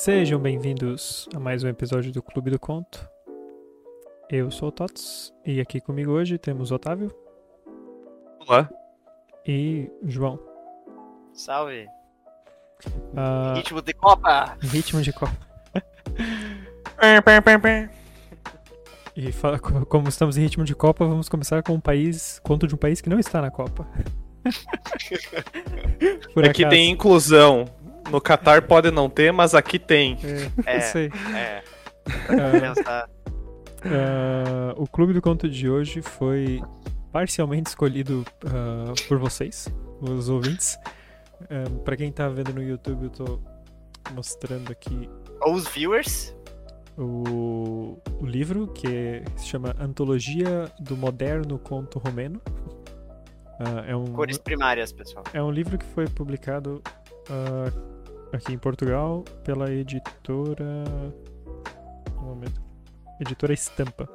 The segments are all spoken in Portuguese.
Sejam bem-vindos a mais um episódio do Clube do Conto. Eu sou o Tots e aqui comigo hoje temos Otávio Olá. e João. Salve. Ah, Ritmo de Copa. ritmo de Copa. E fa- co- como estamos em ritmo de Copa, vamos começar com um país, conto de um país que não está na Copa. Por aqui acaso. tem inclusão. No Catar pode não ter, mas aqui tem. É, É. É, Ah, pensar. Ah, o clube do conto de hoje foi parcialmente escolhido ah, por vocês, os ouvintes. Ah, Pra quem tá vendo no YouTube, eu tô mostrando aqui Ou os viewers. o, o livro que se chama Antologia do Moderno Conto Romeno. Ah, é, um, Cores primárias, pessoal. é um livro que foi publicado aqui em Portugal pela editora. Um momento. Editora Estampa.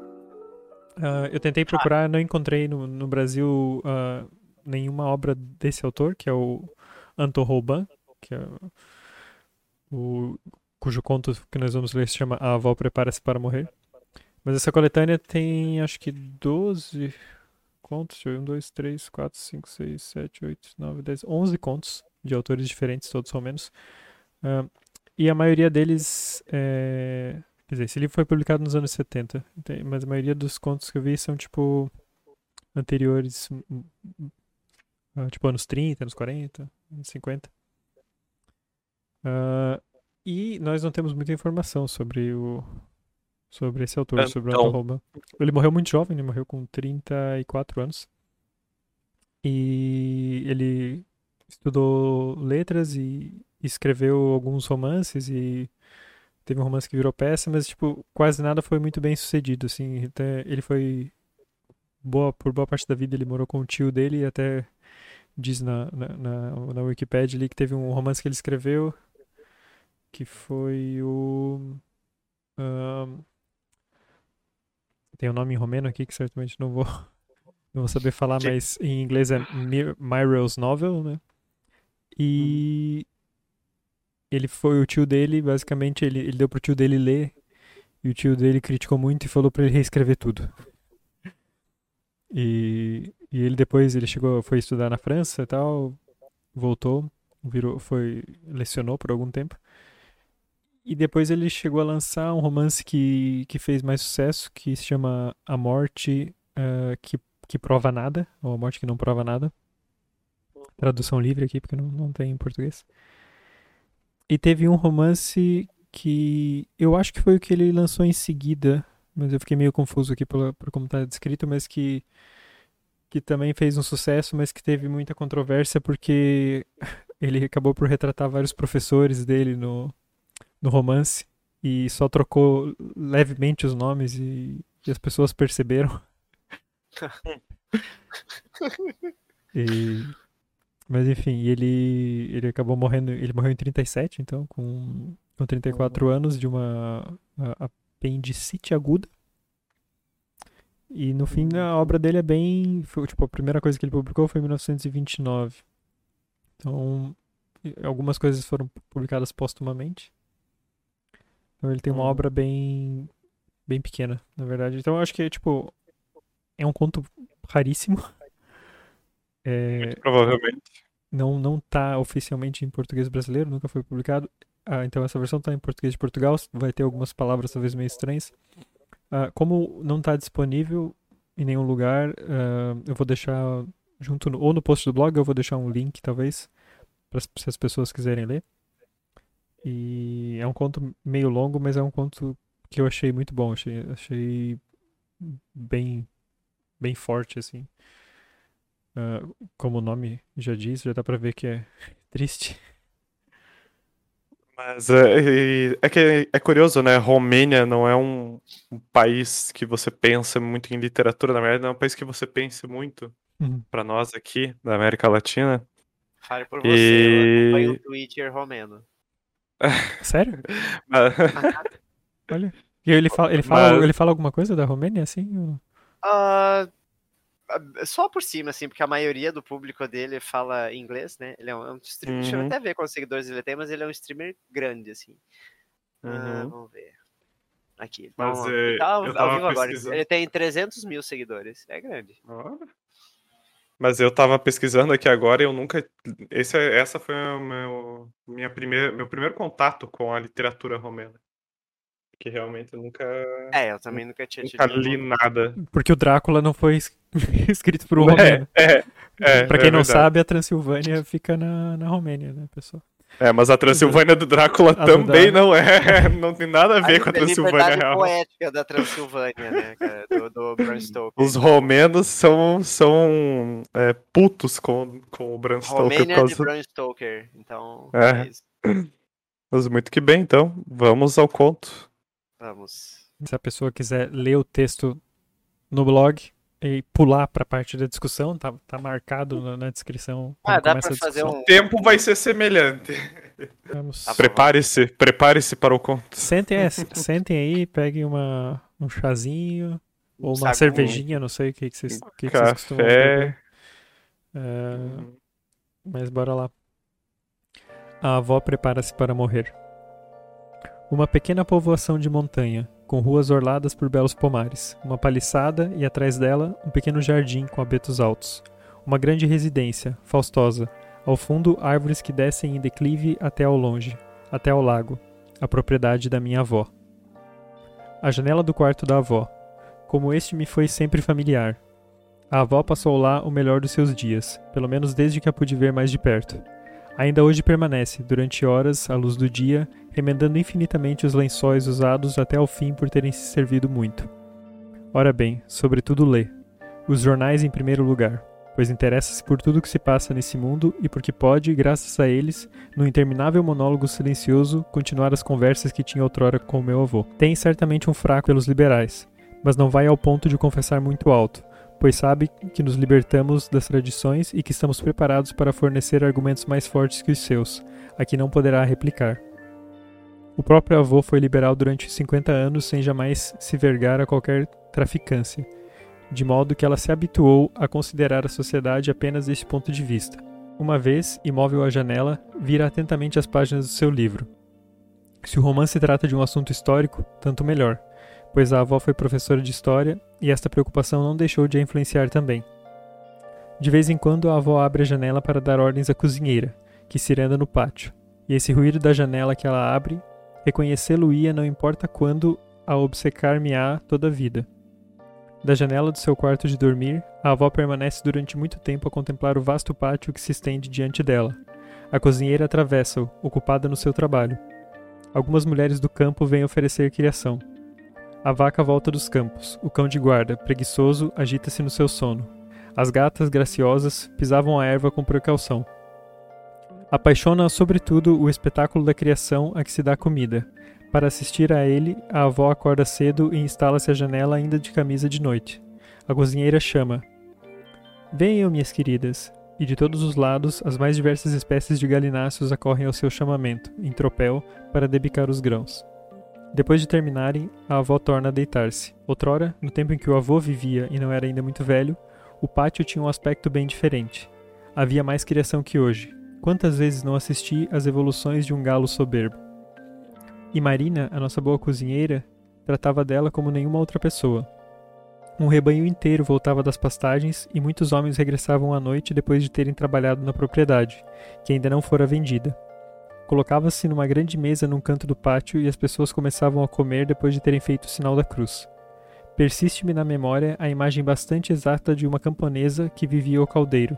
Ah, eu tentei procurar, não encontrei no, no Brasil ah, nenhuma obra desse autor, que é o Anton Rouban, que é o, cujo conto que nós vamos ler se chama A Avó Prepara-se para Morrer. Mas essa coletânea tem acho que 12 contos, deixa eu ver, 1, 2, 3, 4, 5, 6, 7, 8, 9, 10, 11 contos de autores diferentes, todos ao menos. Ah, e a maioria deles é... Quer dizer, esse livro foi publicado nos anos 70, tem- mas a maioria dos contos que eu vi são, tipo, anteriores, hum, hum, ah, tipo, anos 30, anos 40, anos 50. Ah, e nós não temos muita informação sobre o sobre esse autor, sobre o Então. Anton Rouban. Ele morreu muito jovem, ele morreu com 34 anos. E ele estudou letras e escreveu alguns romances e teve um romance que virou peça, mas tipo, quase nada foi muito bem sucedido, assim, até ele foi boa por boa parte da vida ele morou com o tio dele e até diz na na, na, na Wikipedia ali que teve um romance que ele escreveu que foi o tem um nome em romeno aqui que certamente não vou não vou saber falar, mas em inglês é Myrrell's Novel, né? E ele foi o tio dele, basicamente ele, ele deu pro tio dele ler e o tio dele criticou muito e falou pra ele reescrever tudo. E, e ele depois ele chegou, foi estudar na França e tal, voltou, virou, foi lecionou por algum tempo. E depois ele chegou a lançar um romance que, que fez mais sucesso, que se chama A Morte eh, que, que Prova Nada, ou A Morte que Não Prova Nada. Tradução livre aqui, porque não, não tem em português. E teve um romance que eu acho que foi o que ele lançou em seguida, mas eu fiquei meio confuso aqui pela, por como está descrito, mas que, que também fez um sucesso, mas que teve muita controvérsia porque ele acabou por retratar vários professores dele no, no romance e só trocou levemente os nomes e, e as pessoas perceberam. E- mas enfim, ele, ele acabou morrendo, ele morreu em 37, então, com, com 34 anos de uma apendicite aguda. E no fim a obra dele é bem, foi, tipo, a primeira coisa que ele publicou foi em 1929. Então, algumas coisas foram publicadas póstumamente. Então ele tem uma Uhum. obra bem bem pequena, na verdade. Então eu acho que tipo é um conto raríssimo. É, Provavelmente. não não tá oficialmente em português brasileiro, nunca foi publicado. Ah, então essa versão tá em português de Portugal, vai ter algumas palavras talvez meio estranhas. Ah, como não tá disponível em nenhum lugar, ah, eu vou deixar junto no, ou no post do blog, eu vou deixar um link talvez para se as pessoas quiserem ler. E é um conto meio longo, mas é um conto que eu achei muito bom, achei, achei bem bem forte assim. Ah, como o nome já diz, já dá pra ver que é triste. Mas é, é que é curioso, né? Romênia não é um, um país que você pensa muito em literatura, na verdade, não é um país que você pensa muito Uhum. pra nós aqui, da América Latina. Fale por você. E- Eu acompanho o Twitter romeno. Sério? Mas- Olha. E ele fala, ele fala, Mas- ele fala alguma coisa da Romênia, assim? ou- Ah, só por cima, assim, porque a maioria do público dele fala inglês, né? Ele é um, é streamer. Deixa eu Uhum. até ver quantos seguidores ele tem, mas ele é um streamer grande, assim. Ah, Uhum. vamos ver. Aqui. Mas, Vamos- é, tá ao, ao vivo agora. Ele tem 300 mil seguidores. É grande. Mas eu tava pesquisando aqui agora e eu nunca. Esse, é- essa foi o meu, minha primeira, meu primeiro contato com a literatura romena. Que realmente eu nunca, É, eu também nunca tinha tido. nunca li nada. Porque o Drácula não foi escrito por um romeno. É, é, é, pra é quem não verdade. sabe, a Transilvânia fica na, na Romênia, né, pessoal? É, mas a Transilvânia do Drácula A do também Drácula. não é. Não tem nada a ver com a A Transilvânia real. poética da Transilvânia, né, cara? Do, do Bram Stoker. Os romenos são, são é, putos com, com o Bram Stoker. Romênia de causa- Bram Stoker. Então, É. é isso. Mas muito que bem, então. Vamos ao conto. Vamos. Se a pessoa quiser ler o texto no blog e pular pra parte da discussão, tá, tá marcado na, na descrição. Ah, dá começa pra a fazer um. O tempo vai ser semelhante. Vamos- Tá. Prepare-se, prepare-se para o conto. Sentem, é, sentem aí, peguem uma, um chazinho ou uma sagu- cervejinha, não sei o que, que vocês, que que vocês costumam beber. Café. É, Mas bora lá. A avó prepara-se para morrer. Uma pequena povoação de montanha, com ruas orladas por belos pomares, uma paliçada e atrás dela um pequeno jardim com abetos altos. Uma grande residência, faustosa, ao fundo árvores que descem em declive até ao longe, até ao lago, a propriedade da minha avó. A janela do quarto da avó. Como este me foi sempre familiar, a avó passou lá o melhor dos seus dias, pelo menos desde que a pude ver mais de perto. Ainda hoje permanece, durante horas, à luz do dia, remendando infinitamente os lençóis usados até ao fim por terem se servido muito. Ora bem, sobretudo lê. Os jornais em primeiro lugar, pois interessa-se por tudo que se passa nesse mundo e porque pode, graças a eles, no interminável monólogo silencioso, continuar as conversas que tinha outrora com meu avô. Tem certamente um fraco pelos liberais, mas não vai ao ponto de confessar muito alto, pois sabe que nos libertamos das tradições e que estamos preparados para fornecer argumentos mais fortes que os seus, a que não poderá replicar. O próprio avô foi liberal durante 50 anos sem jamais se vergar a qualquer traficância, de modo que ela se habituou a considerar a sociedade apenas deste ponto de vista. Uma vez, imóvel à janela, vira atentamente as páginas do seu livro. Se o romance trata de um assunto histórico, tanto melhor, pois a avó foi professora de história e esta preocupação não deixou de a influenciar também. De vez em quando a avó abre a janela para dar ordens à cozinheira, que se anda no pátio, e esse ruído da janela que ela abre, reconhecê-lo-ia não importa quando a obcecar-me-á toda a vida. Da janela do seu quarto de dormir, a avó permanece durante muito tempo a contemplar o vasto pátio que se estende diante dela. A cozinheira atravessa-o, ocupada no seu trabalho. Algumas mulheres do campo vêm oferecer criação. A vaca volta dos campos. O cão de guarda, preguiçoso, agita-se no seu sono. As gatas, graciosas, pisavam a erva com precaução. Apaixona sobretudo o espetáculo da criação a que se dá comida. Para assistir a ele, a avó acorda cedo e instala-se à janela ainda de camisa de noite. A cozinheira chama: Venham, minhas queridas! E de todos os lados, as mais diversas espécies de galináceos acorrem ao seu chamamento, em tropel, para debicar os grãos. Depois de terminarem, a avó torna a deitar-se. Outrora, no tempo em que o avô vivia e não era ainda muito velho, o pátio tinha um aspecto bem diferente. Havia mais criação que hoje. Quantas vezes não assisti às evoluções de um galo soberbo? E Marina, a nossa boa cozinheira, tratava dela como nenhuma outra pessoa. Um rebanho inteiro voltava das pastagens e muitos homens regressavam à noite depois de terem trabalhado na propriedade, que ainda não fora vendida. Colocava-se numa grande mesa num canto do pátio e as pessoas começavam a comer depois de terem feito o sinal da cruz. Persiste-me na memória a imagem bastante exata de uma camponesa que vivia ao caldeiro,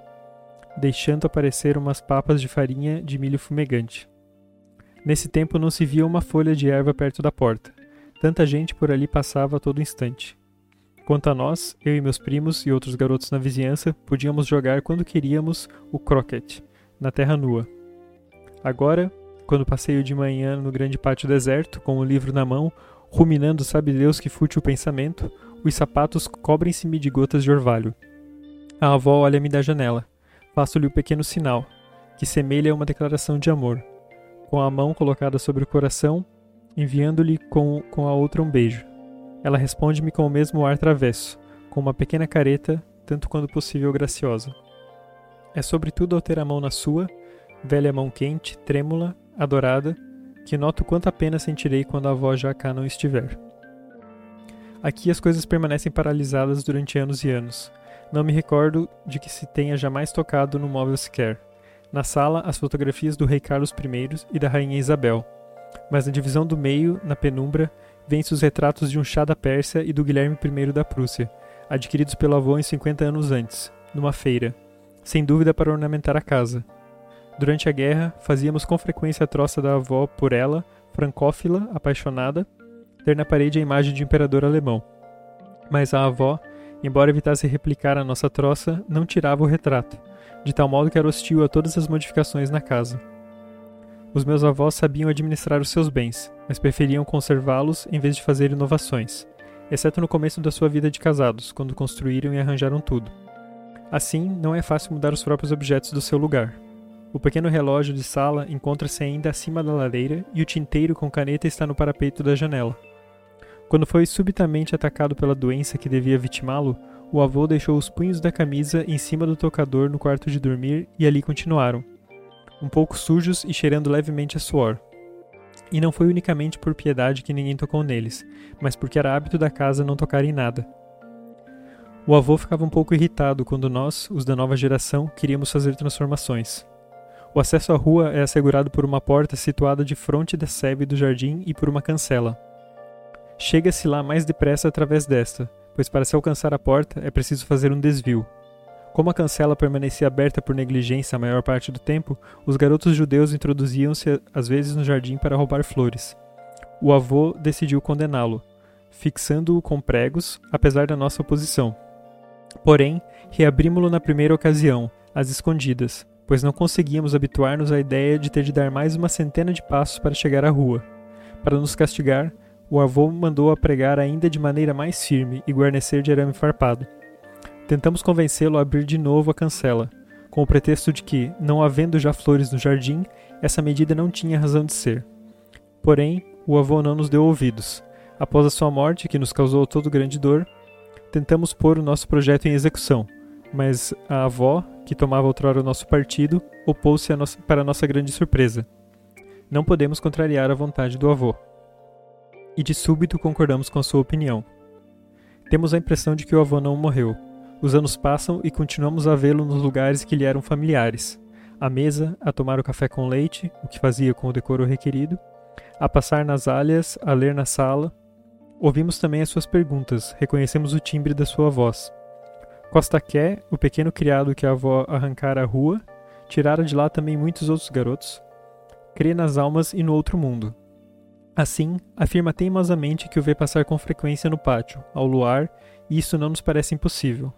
deixando aparecer umas papas de farinha de milho fumegante. Nesse tempo não se via uma folha de erva perto da porta. Tanta gente por ali passava a todo instante. Quanto a nós, eu e meus primos e outros garotos na vizinhança podíamos jogar quando queríamos o croquet, na terra nua. Agora, quando passeio de manhã no grande pátio deserto, com o livro na mão, ruminando sabe Deus que fútil pensamento, os sapatos cobrem-se-me de gotas de orvalho. A avó olha-me da janela. Faço-lhe o pequeno sinal, que semelha uma declaração de amor. Com a mão colocada sobre o coração, enviando-lhe com, com a outra um beijo. Ela responde-me com o mesmo ar travesso, com uma pequena careta, tanto quanto possível graciosa. É sobretudo ao ter a mão na sua, velha mão quente, trêmula, adorada, que noto quanta pena sentirei quando a avó já cá não estiver. Aqui as coisas permanecem paralisadas durante anos e anos. Não me recordo de que se tenha jamais tocado no móvel sequer. Na sala, as fotografias do rei Carlos I e da rainha Isabel. Mas na divisão do meio, na penumbra, vêm-se os retratos de um chá da Pérsia e do Guilherme I da Prússia, adquiridos pelo avô em 50 anos antes, numa feira, sem dúvida para ornamentar a casa. Durante a guerra, fazíamos com frequência a troça da avó por ela, francófila, apaixonada, ter na parede a imagem de um imperador alemão. Mas a avó, embora evitasse replicar a nossa troça, não tirava o retrato, de tal modo que era hostil a todas as modificações na casa. Os meus avós sabiam administrar os seus bens, mas preferiam conservá-los em vez de fazer inovações, exceto no começo da sua vida de casados, quando construíram e arranjaram tudo. Assim, não é fácil mudar os próprios objetos do seu lugar. O pequeno relógio de sala encontra-se ainda acima da lareira e o tinteiro com caneta está no parapeito da janela. Quando foi subitamente atacado pela doença que devia vitimá-lo, o avô deixou os punhos da camisa em cima do tocador no quarto de dormir e ali continuaram, um pouco sujos e cheirando levemente a suor. E não foi unicamente por piedade que ninguém tocou neles, mas porque era hábito da casa não tocar em nada. O avô ficava um pouco irritado quando nós, os da nova geração, queríamos fazer transformações. O acesso à rua é assegurado por uma porta situada de frente da sebe do jardim e por uma cancela. Chega-se lá mais depressa através desta, pois para se alcançar a porta é preciso fazer um desvio. Como a cancela permanecia aberta por negligência a maior parte do tempo, os garotos judeus introduziam-se às vezes no jardim para roubar flores. O avô decidiu condená-lo, fixando-o com pregos, apesar da nossa oposição. Porém, reabrimos-lo na primeira ocasião, às escondidas, pois não conseguíamos habituar-nos à ideia de ter de dar mais uma centena de passos para chegar à rua. Para nos castigar, o avô mandou-a pregar ainda de maneira mais firme e guarnecer de arame farpado. Tentamos convencê-lo a abrir de novo a cancela, com o pretexto de que, não havendo já flores no jardim, essa medida não tinha razão de ser. Porém, o avô não nos deu ouvidos. Após a sua morte, que nos causou todo grande dor, tentamos pôr o nosso projeto em execução, mas a avó, que tomava outrora o nosso partido, opôs-se para nossa grande surpresa. Não podemos contrariar a vontade do avô e de súbito concordamos com a sua opinião. Temos a impressão de que o avô não morreu. Os anos passam e continuamos a vê-lo nos lugares que lhe eram familiares. À mesa, a tomar o café com leite, o que fazia com o decoro requerido, a passar nas alhas, a ler na sala. Ouvimos também as suas perguntas, reconhecemos o timbre da sua voz. Costa Qué, o pequeno criado que a avó arrancara à rua, tirara de lá também muitos outros garotos, crê nas almas e no outro mundo, Assim, afirma teimosamente que o vê passar com frequência no pátio, ao luar, e isso não nos parece impossível.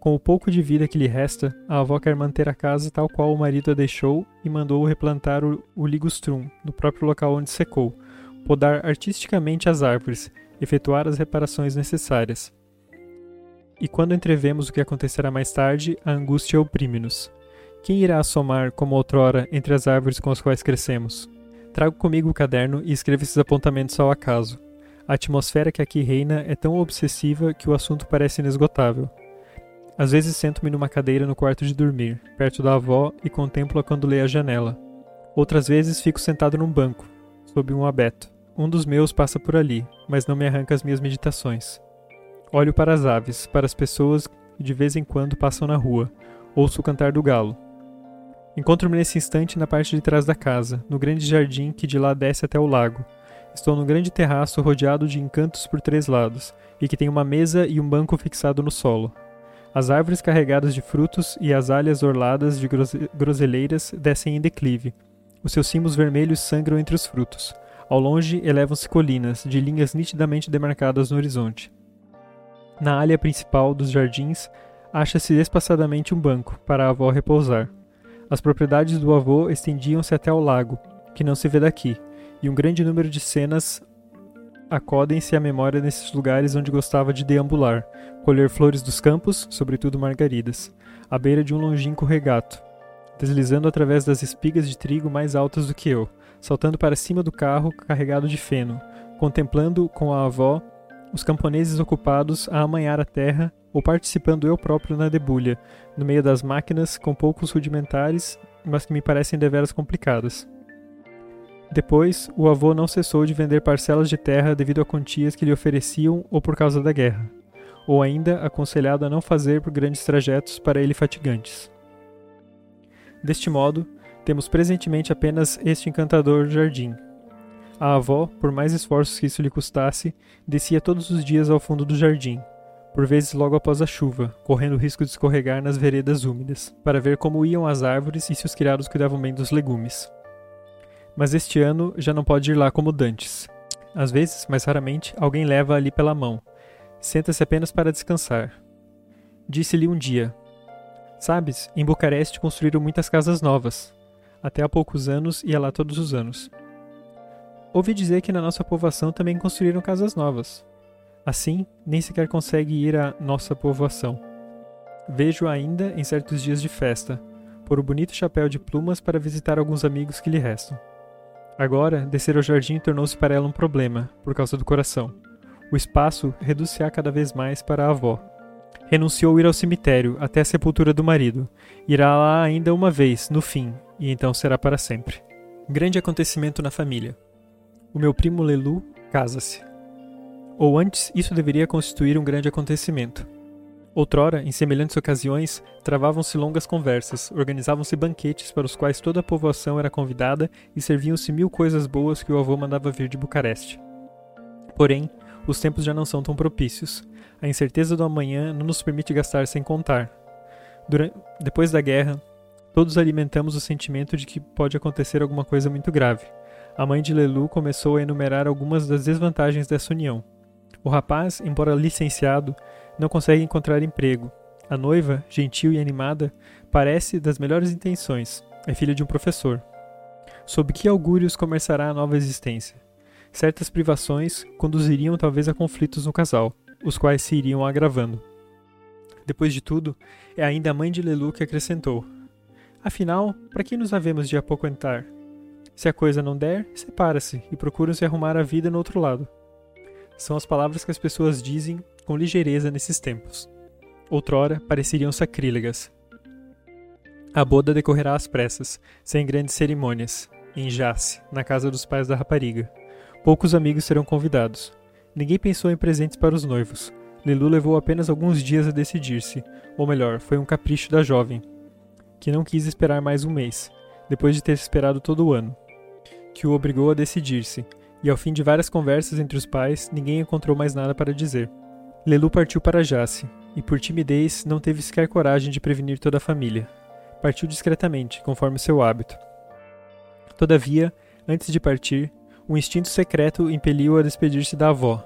Com o pouco de vida que lhe resta, a avó quer manter a casa tal qual o marido a deixou e mandou replantar o, o ligustrum, no próprio local onde secou, podar artisticamente as árvores, efetuar as reparações necessárias. E quando entrevemos o que acontecerá mais tarde, a angústia oprime-nos. Quem irá assomar, como outrora, entre as árvores com as quais crescemos? Trago comigo o caderno e escrevo esses apontamentos ao acaso. A atmosfera que aqui reina é tão obsessiva que o assunto parece inesgotável. Às vezes sento-me numa cadeira no quarto de dormir, perto da avó, e contemplo-a quando lê a janela. Outras vezes fico sentado num banco, sob um abeto. Um dos meus passa por ali, mas não me arranca as minhas meditações. Olho para as aves, para as pessoas que de vez em quando passam na rua. Ouço o cantar do galo. Encontro-me nesse instante na parte de trás da casa, no grande jardim que de lá desce até o lago. Estou num grande terraço rodeado de encantos por três lados, e que tem uma mesa e um banco fixado no solo. As árvores carregadas de frutos e as alhas orladas de groseleiras descem em declive. Os seus cimos vermelhos sangram entre os frutos. Ao longe elevam-se colinas, de linhas nitidamente demarcadas no horizonte. Na área principal dos jardins, acha-se espaçadamente um banco, para a avó repousar. As propriedades do avô estendiam-se até ao lago, que não se vê daqui, e um grande número de cenas acodem-se à memória nesses lugares onde gostava de deambular, colher flores dos campos, sobretudo margaridas, à beira de um longínquo regato, deslizando através das espigas de trigo mais altas do que eu, saltando para cima do carro carregado de feno, contemplando com a avó os camponeses ocupados a amanhar a terra ou participando eu próprio na debulha, no meio das máquinas com poucos rudimentares, mas que me parecem deveras complicadas. Depois, o avô não cessou de vender parcelas de terra devido a quantias que lhe ofereciam ou por causa da guerra, ou ainda aconselhado a não fazer por grandes trajetos para ele fatigantes. Deste modo, temos presentemente apenas este encantador jardim. A avó, por mais esforços que isso lhe custasse, descia todos os dias ao fundo do jardim, por vezes logo após a chuva, correndo o risco de escorregar nas veredas úmidas, para ver como iam as árvores e se os criados cuidavam bem dos legumes mas este ano já não pode ir lá como dantes. Às vezes, mais raramente, alguém leva ali pela mão. Senta-se apenas para descansar. Disse-lhe um dia: Sabes, em Bucareste construíram muitas casas novas. Até há poucos anos ia lá todos os anos. Ouvi dizer que na nossa povoação também construíram casas novas. Assim, nem sequer consegue ir à nossa povoação. Vejo ainda em certos dias de festa, por o bonito chapéu de plumas para visitar alguns amigos que lhe restam. Agora, descer ao jardim tornou-se para ela um problema, por causa do coração. O espaço reduz-se-á cada vez mais para a avó. Renunciou ir ao cemitério até a sepultura do marido. Irá lá ainda uma vez, no fim, e então será para sempre. Grande acontecimento na família. O meu primo Lelu casa-se. Ou antes, isso deveria constituir um grande acontecimento. Outrora, em semelhantes ocasiões, travavam-se longas conversas, organizavam-se banquetes para os quais toda a povoação era convidada e serviam-se mil coisas boas que o avô mandava vir de Bucareste. Porém, os tempos já não são tão propícios. A incerteza do amanhã não nos permite gastar sem contar. Durante... Depois da guerra, todos alimentamos o sentimento de que pode acontecer alguma coisa muito grave. A mãe de Lelu começou a enumerar algumas das desvantagens dessa união. O rapaz, embora licenciado, não consegue encontrar emprego. A noiva, gentil e animada, parece das melhores intenções. É filha de um professor. Sob que augúrios começará a nova existência? Certas privações conduziriam talvez a conflitos no casal, os quais se iriam agravando. Depois de tudo, é ainda a mãe de Lelu que acrescentou: Afinal, para que nos havemos de apoquentar? Se a coisa não der, separa-se e procuram se arrumar a vida no outro lado. São as palavras que as pessoas dizem com ligeireza nesses tempos. Outrora pareceriam sacrílegas. A boda decorrerá às pressas, sem grandes cerimônias, em Jace, na casa dos pais da rapariga. Poucos amigos serão convidados. Ninguém pensou em presentes para os noivos. Lelu levou apenas alguns dias a decidir-se, ou melhor, foi um capricho da jovem, que não quis esperar mais um mês, depois de ter esperado todo o ano, que o obrigou a decidir-se, e ao fim de várias conversas entre os pais, ninguém encontrou mais nada para dizer. Lelu partiu para Jace, e por timidez não teve sequer coragem de prevenir toda a família. Partiu discretamente, conforme seu hábito. Todavia, antes de partir, um instinto secreto impeliu a despedir-se da avó.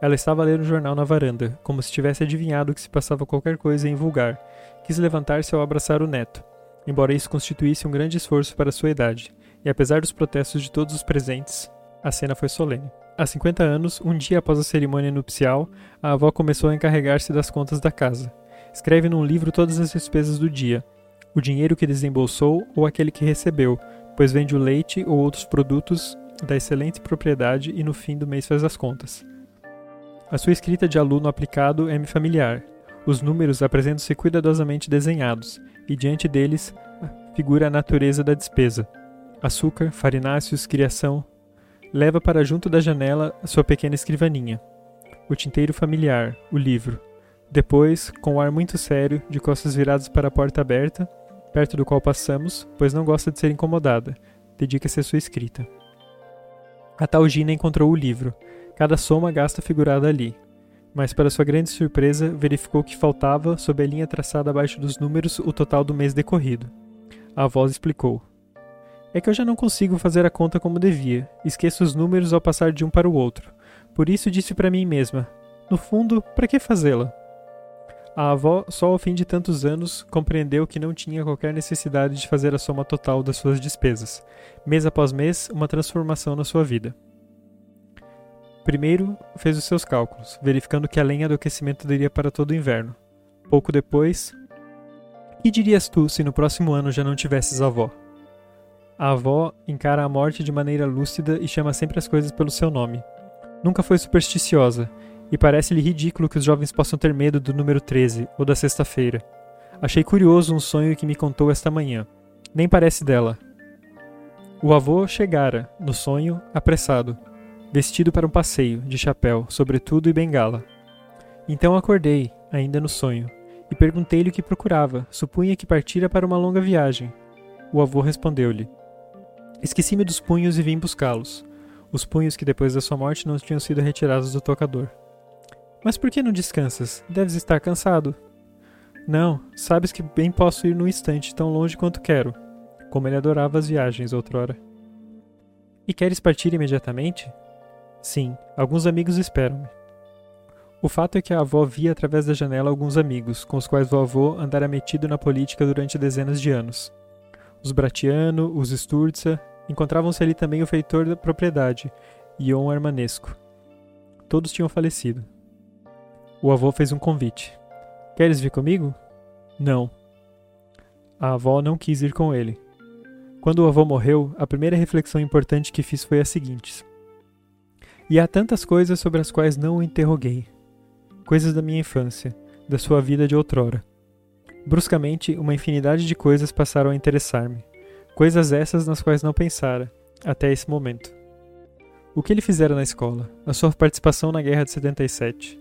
Ela estava a ler um jornal na varanda, como se tivesse adivinhado que se passava qualquer coisa em vulgar. Quis levantar-se ao abraçar o neto, embora isso constituísse um grande esforço para sua idade, e apesar dos protestos de todos os presentes, a cena foi solene. Há 50 anos, um dia após a cerimônia nupcial, a avó começou a encarregar-se das contas da casa. Escreve num livro todas as despesas do dia, o dinheiro que desembolsou ou aquele que recebeu, pois vende o leite ou outros produtos da excelente propriedade e no fim do mês faz as contas. A sua escrita de aluno aplicado é-me familiar. Os números apresentam-se cuidadosamente desenhados, e diante deles figura a natureza da despesa: açúcar, farináceos, criação, leva para junto da janela a sua pequena escrivaninha, o tinteiro familiar, o livro. Depois, com um ar muito sério, de costas viradas para a porta aberta, perto do qual passamos, pois não gosta de ser incomodada, dedica-se à sua escrita. A tal Gina encontrou o livro, cada soma gasta figurada ali, mas para sua grande surpresa verificou que faltava, sob a linha traçada abaixo dos números, o total do mês decorrido. A voz explicou. É que eu já não consigo fazer a conta como devia, esqueço os números ao passar de um para o outro. Por isso disse para mim mesma: no fundo, para que fazê-la? A avó, só ao fim de tantos anos, compreendeu que não tinha qualquer necessidade de fazer a soma total das suas despesas, mês após mês, uma transformação na sua vida. Primeiro, fez os seus cálculos, verificando que a lenha do aquecimento daria para todo o inverno. Pouco depois, que dirias tu se no próximo ano já não tivesses avó? A avó encara a morte de maneira lúcida e chama sempre as coisas pelo seu nome. Nunca foi supersticiosa, e parece-lhe ridículo que os jovens possam ter medo do número 13 ou da sexta-feira. Achei curioso um sonho que me contou esta manhã. Nem parece dela. O avô chegara, no sonho, apressado, vestido para um passeio, de chapéu, sobretudo e bengala. Então acordei, ainda no sonho, e perguntei-lhe o que procurava. Supunha que partira para uma longa viagem. O avô respondeu-lhe: Esqueci-me dos punhos e vim buscá-los. Os punhos que depois da sua morte não tinham sido retirados do tocador. Mas por que não descansas? Deves estar cansado. Não, sabes que bem posso ir num instante tão longe quanto quero. Como ele adorava as viagens outrora. E queres partir imediatamente? Sim, alguns amigos esperam-me. O fato é que a avó via através da janela alguns amigos, com os quais o avô andara metido na política durante dezenas de anos. Os Bratiano, os Sturza, encontravam-se ali também o feitor da propriedade, Ion Armanesco. Todos tinham falecido. O avô fez um convite. Queres vir comigo? Não. A avó não quis ir com ele. Quando o avô morreu, a primeira reflexão importante que fiz foi a seguinte: E há tantas coisas sobre as quais não o interroguei. Coisas da minha infância, da sua vida de outrora. Bruscamente, uma infinidade de coisas passaram a interessar-me. Coisas essas nas quais não pensara, até esse momento. O que ele fizera na escola? A sua participação na Guerra de 77.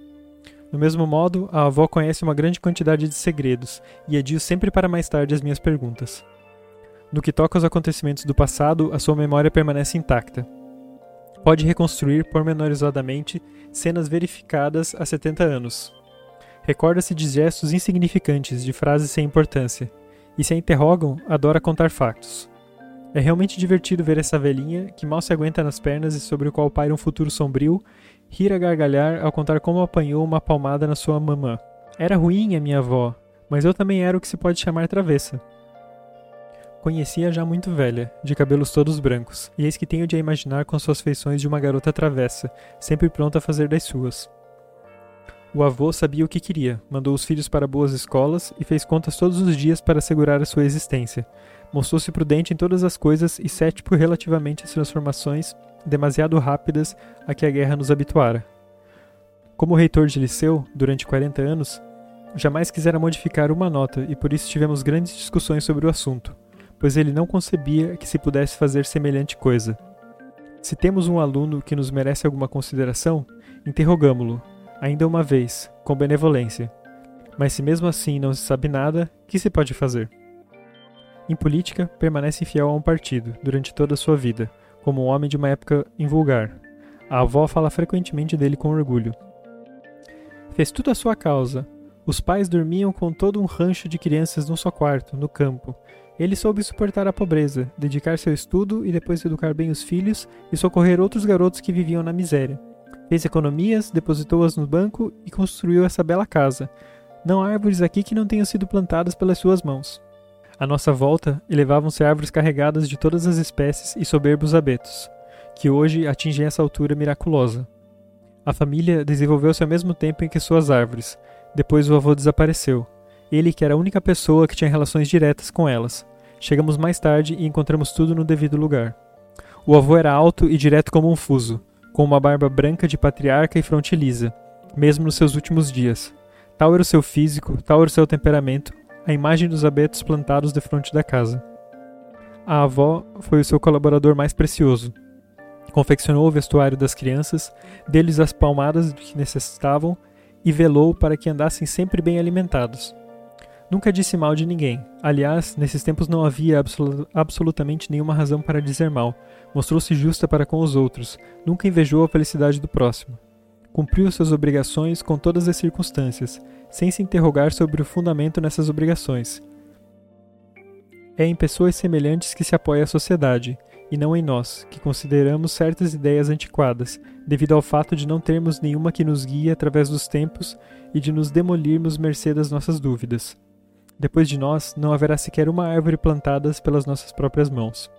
Do mesmo modo, a avó conhece uma grande quantidade de segredos e adio sempre para mais tarde as minhas perguntas. No que toca aos acontecimentos do passado, a sua memória permanece intacta. Pode reconstruir pormenorizadamente cenas verificadas há 70 anos. Recorda-se de gestos insignificantes, de frases sem importância, e se a interrogam, adora contar factos. É realmente divertido ver essa velhinha, que mal se aguenta nas pernas e sobre o qual paira um futuro sombrio, rir a gargalhar ao contar como apanhou uma palmada na sua mamã. Era ruim a minha avó, mas eu também era o que se pode chamar travessa. Conhecia já muito velha, de cabelos todos brancos, e eis que tenho de a imaginar com suas feições de uma garota travessa, sempre pronta a fazer das suas. O avô sabia o que queria, mandou os filhos para boas escolas e fez contas todos os dias para assegurar a sua existência. Mostrou-se prudente em todas as coisas e cético relativamente às transformações demasiado rápidas a que a guerra nos habituara. Como reitor de liceu, durante 40 anos, jamais quisera modificar uma nota e por isso tivemos grandes discussões sobre o assunto, pois ele não concebia que se pudesse fazer semelhante coisa. Se temos um aluno que nos merece alguma consideração, interrogamo-lo, ainda uma vez, com benevolência. Mas se mesmo assim não se sabe nada, que se pode fazer? Em política, permanece fiel a um partido durante toda a sua vida, como um homem de uma época invulgar. A avó fala frequentemente dele com orgulho. Fez tudo a sua causa. Os pais dormiam com todo um rancho de crianças num só quarto, no campo. Ele soube suportar a pobreza, dedicar-se ao estudo e depois educar bem os filhos e socorrer outros garotos que viviam na miséria. Fez economias, depositou-as no banco e construiu essa bela casa. Não há árvores aqui que não tenham sido plantadas pelas suas mãos. À nossa volta, elevavam-se árvores carregadas de todas as espécies e soberbos abetos, que hoje atingem essa altura miraculosa. A família desenvolveu-se ao mesmo tempo em que suas árvores. Depois o avô desapareceu. Ele que era a única pessoa que tinha relações diretas com elas. Chegamos mais tarde e encontramos tudo no devido lugar. O avô era alto e direto como um fuso com uma barba branca de patriarca e fronte lisa, mesmo nos seus últimos dias. Tal era o seu físico, tal era o seu temperamento, a imagem dos abetos plantados de frente da casa. A avó foi o seu colaborador mais precioso. Confeccionou o vestuário das crianças, deu-lhes as palmadas de que necessitavam e velou para que andassem sempre bem alimentados. Nunca disse mal de ninguém. Aliás, nesses tempos não havia absol absolutamente nenhuma razão para dizer mal. Mostrou-se justa para com os outros. Nunca invejou a felicidade do próximo. Cumpriu suas obrigações com todas as circunstâncias, sem se interrogar sobre o fundamento nessas obrigações. É em pessoas semelhantes que se apoia a sociedade, e não em nós, que consideramos certas ideias antiquadas, devido ao fato de não termos nenhuma que nos guie através dos tempos e de nos demolirmos mercê das nossas dúvidas. Depois de nós, não haverá sequer uma árvore plantada pelas nossas próprias mãos.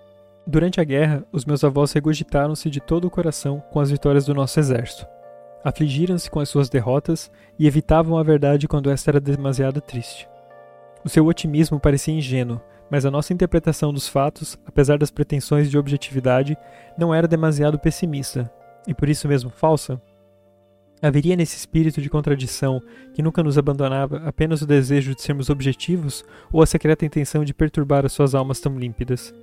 Durante a guerra, os meus avós regurgitaram-se de todo o coração com as vitórias do nosso exército. Afligiram-se com as suas derrotas e evitavam a verdade quando esta era demasiado triste. O seu otimismo parecia ingênuo, mas a nossa interpretação dos fatos, apesar das pretensões de objetividade, não era demasiado pessimista, e por isso mesmo falsa. Haveria nesse espírito de contradição, que nunca nos abandonava, apenas o desejo de sermos objetivos ou a secreta intenção de perturbar as suas almas tão límpidas?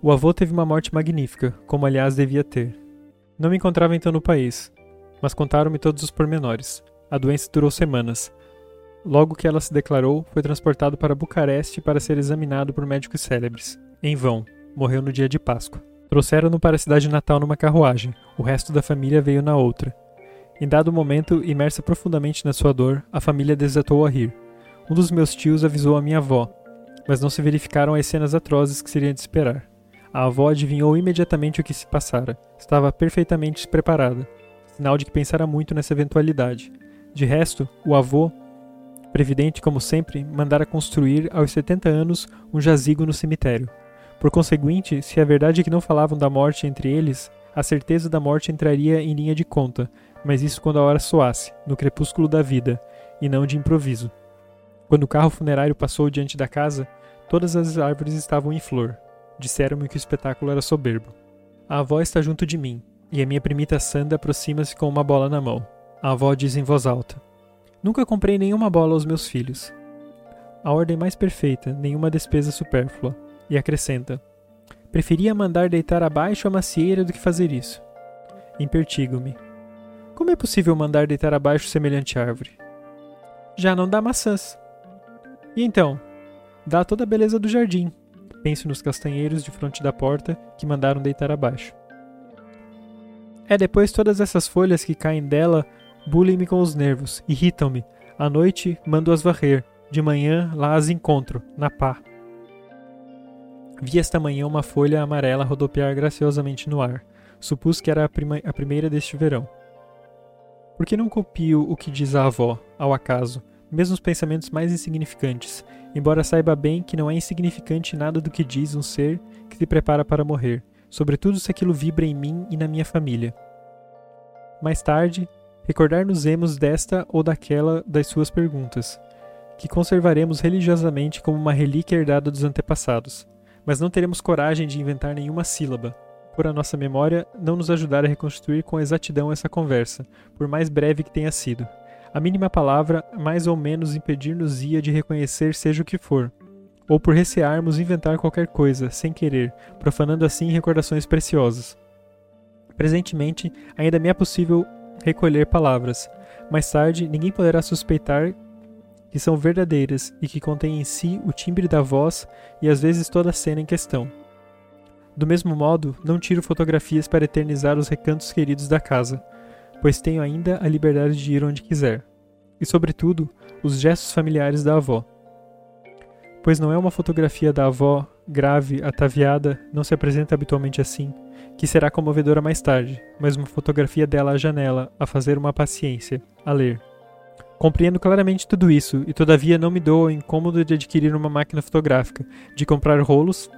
O avô teve uma morte magnífica, como aliás devia ter. Não me encontrava então no país, mas contaram-me todos os pormenores. A doença durou semanas. Logo que ela se declarou, foi transportado para Bucareste para ser examinado por médicos célebres. Em vão, morreu no dia de Páscoa. Trouxeram-no para a cidade natal numa carruagem, o resto da família veio na outra. Em dado momento, imersa profundamente na sua dor, a família desatou a rir. Um dos meus tios avisou a minha avó, mas não se verificaram as cenas atrozes que seriam de esperar. A avó adivinhou imediatamente o que se passara. Estava perfeitamente preparada, sinal de que pensara muito nessa eventualidade. De resto, o avô, previdente como sempre, mandara construir, aos 70 anos, um jazigo no cemitério. Por conseguinte, se a verdade é que não falavam da morte entre eles, a certeza da morte entraria em linha de conta, mas isso quando a hora soasse, no crepúsculo da vida, e não de improviso. Quando o carro funerário passou diante da casa, todas as árvores estavam em flor, Disseram-me que o espetáculo era soberbo. A avó está junto de mim, e a minha primita Sanda aproxima-se com uma bola na mão. A avó diz em voz alta: Nunca comprei nenhuma bola aos meus filhos. A ordem mais perfeita, nenhuma despesa supérflua. E acrescenta: Preferia mandar deitar abaixo a macieira do que fazer isso. Impertigo-me. Como é possível mandar deitar abaixo semelhante árvore? Já não dá maçãs. E então? Dá toda a beleza do jardim, Penso nos castanheiros de frente da porta que mandaram deitar abaixo. É depois todas essas folhas que caem dela bulem-me com os nervos, irritam-me. À noite mando-as varrer, de manhã lá as encontro, na pá. Vi esta manhã uma folha amarela rodopiar graciosamente no ar. Supus que era a, prima, a primeira deste verão. Por que não copio o que diz a avó, ao acaso, mesmo os pensamentos mais insignificantes, embora saiba bem que não é insignificante nada do que diz um ser que se prepara para morrer, sobretudo se aquilo vibra em mim e na minha família. Mais tarde, recordar-nos-emos desta ou daquela das suas perguntas, que conservaremos religiosamente como uma relíquia herdada dos antepassados, mas não teremos coragem de inventar nenhuma sílaba, por a nossa memória não nos ajudar a reconstruir com exatidão essa conversa, por mais breve que tenha sido. A mínima palavra mais ou menos impedir-nos-ia de reconhecer seja o que for, ou por recearmos inventar qualquer coisa, sem querer, profanando assim recordações preciosas. Presentemente, ainda me é possível recolher palavras. Mais tarde, ninguém poderá suspeitar que são verdadeiras e que contêm em si o timbre da voz e às vezes toda a cena em questão. Do mesmo modo, não tiro fotografias para eternizar os recantos queridos da casa, pois tenho ainda a liberdade de ir onde quiser, e, sobretudo, os gestos familiares da avó. Pois não é uma fotografia da avó, grave, ataviada, não se apresenta habitualmente assim, que será comovedora mais tarde, mas uma fotografia dela à janela, a fazer uma paciência, a ler. Compreendo claramente tudo isso, e todavia não me dou o incômodo de adquirir uma máquina fotográfica, de comprar rolos.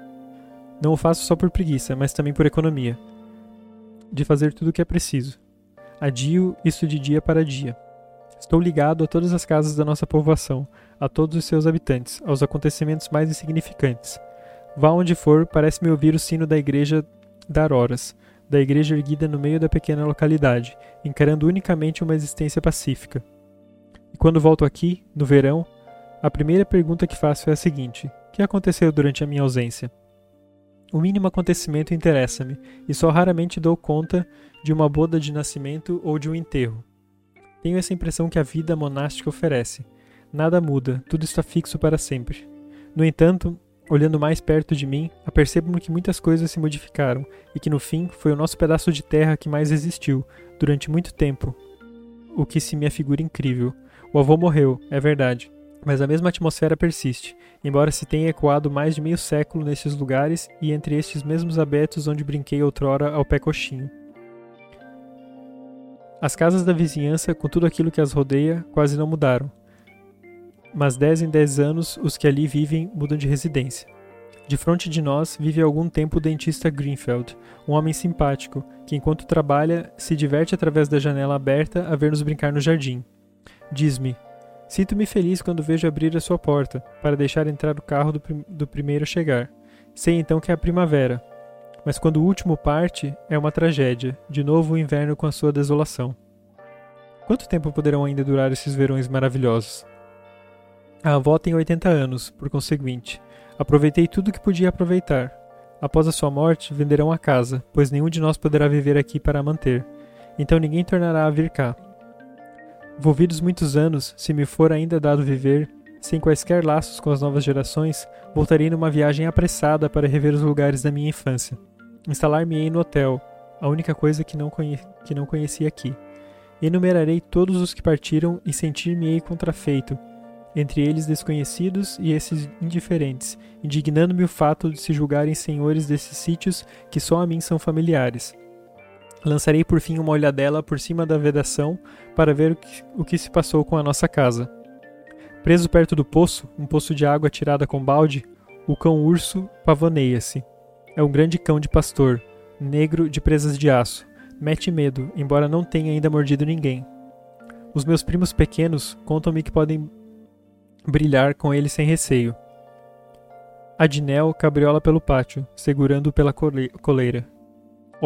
Não o faço só por preguiça, mas também por economia. De fazer tudo o que é preciso. Adio isso de dia para dia. Estou ligado a todas as casas da nossa povoação, a todos os seus habitantes, aos acontecimentos mais insignificantes. Vá onde for, parece-me ouvir o sino da igreja dar horas, da igreja erguida no meio da pequena localidade, encarando unicamente uma existência pacífica. E quando volto aqui, no verão, a primeira pergunta que faço é a seguinte: O que aconteceu durante a minha ausência? O mínimo acontecimento interessa-me, e só raramente dou conta de uma boda de nascimento ou de um enterro. Tenho essa impressão que a vida monástica oferece. Nada muda, tudo está fixo para sempre. No entanto, olhando mais perto de mim, apercebo-me que muitas coisas se modificaram e que no fim foi o nosso pedaço de terra que mais existiu, durante muito tempo. O que se me afigura incrível. O avô morreu, é verdade, mas a mesma atmosfera persiste, embora se tenha ecoado mais de meio século nesses lugares e entre estes mesmos abetos onde brinquei outrora ao pé coxinho. As casas da vizinhança, com tudo aquilo que as rodeia, quase não mudaram. Mas dez em dez anos, os que ali vivem mudam de residência. De frente de nós vive há algum tempo o dentista Greenfield, um homem simpático, que enquanto trabalha, se diverte através da janela aberta a ver-nos brincar no jardim. Diz-me, Sinto-me feliz quando vejo abrir a sua porta, para deixar entrar o carro do, prim do primeiro a chegar. Sei então que é a primavera. Mas quando o último parte, é uma tragédia, de novo o inverno com a sua desolação. Quanto tempo poderão ainda durar esses verões maravilhosos? A avó tem 80 anos, por conseguinte. Aproveitei tudo que podia aproveitar. Após a sua morte, venderão a casa, pois nenhum de nós poderá viver aqui para a manter. Então ninguém tornará a vir cá. Volvidos muitos anos, se me for ainda dado viver, sem quaisquer laços com as novas gerações, voltarei numa viagem apressada para rever os lugares da minha infância. Instalar-me-ei no hotel, a única coisa que não, que não conheci aqui. Enumerarei todos os que partiram e sentir-me-ei contrafeito, entre eles desconhecidos e esses indiferentes, indignando-me o fato de se julgarem senhores desses sítios que só a mim são familiares. Lançarei por fim uma olhadela por cima da vedação para ver o que, o que se passou com a nossa casa. Preso perto do poço, um poço de água tirada com balde, o cão urso pavoneia-se. É um grande cão de pastor, negro de presas de aço. Mete medo, embora não tenha ainda mordido ninguém. Os meus primos pequenos contam-me que podem brilhar com ele sem receio. Adinel cabriola pelo pátio, segurando-o pela coleira.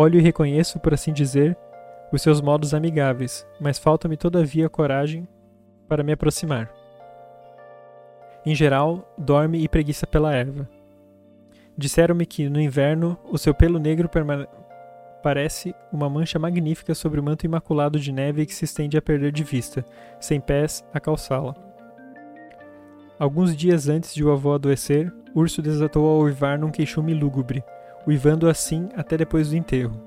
Olho e reconheço, por assim dizer, os seus modos amigáveis, mas falta-me todavia coragem para me aproximar. Em geral, dorme e preguiça pela erva. Disseram-me que, no inverno, o seu pelo negro parece uma mancha magnífica sobre o manto imaculado de neve que se estende a perder de vista, sem pés, a calçá-la. Alguns dias antes de o avô adoecer, Urso desatou a uivar num queixume lúgubre, uivando assim até depois do enterro.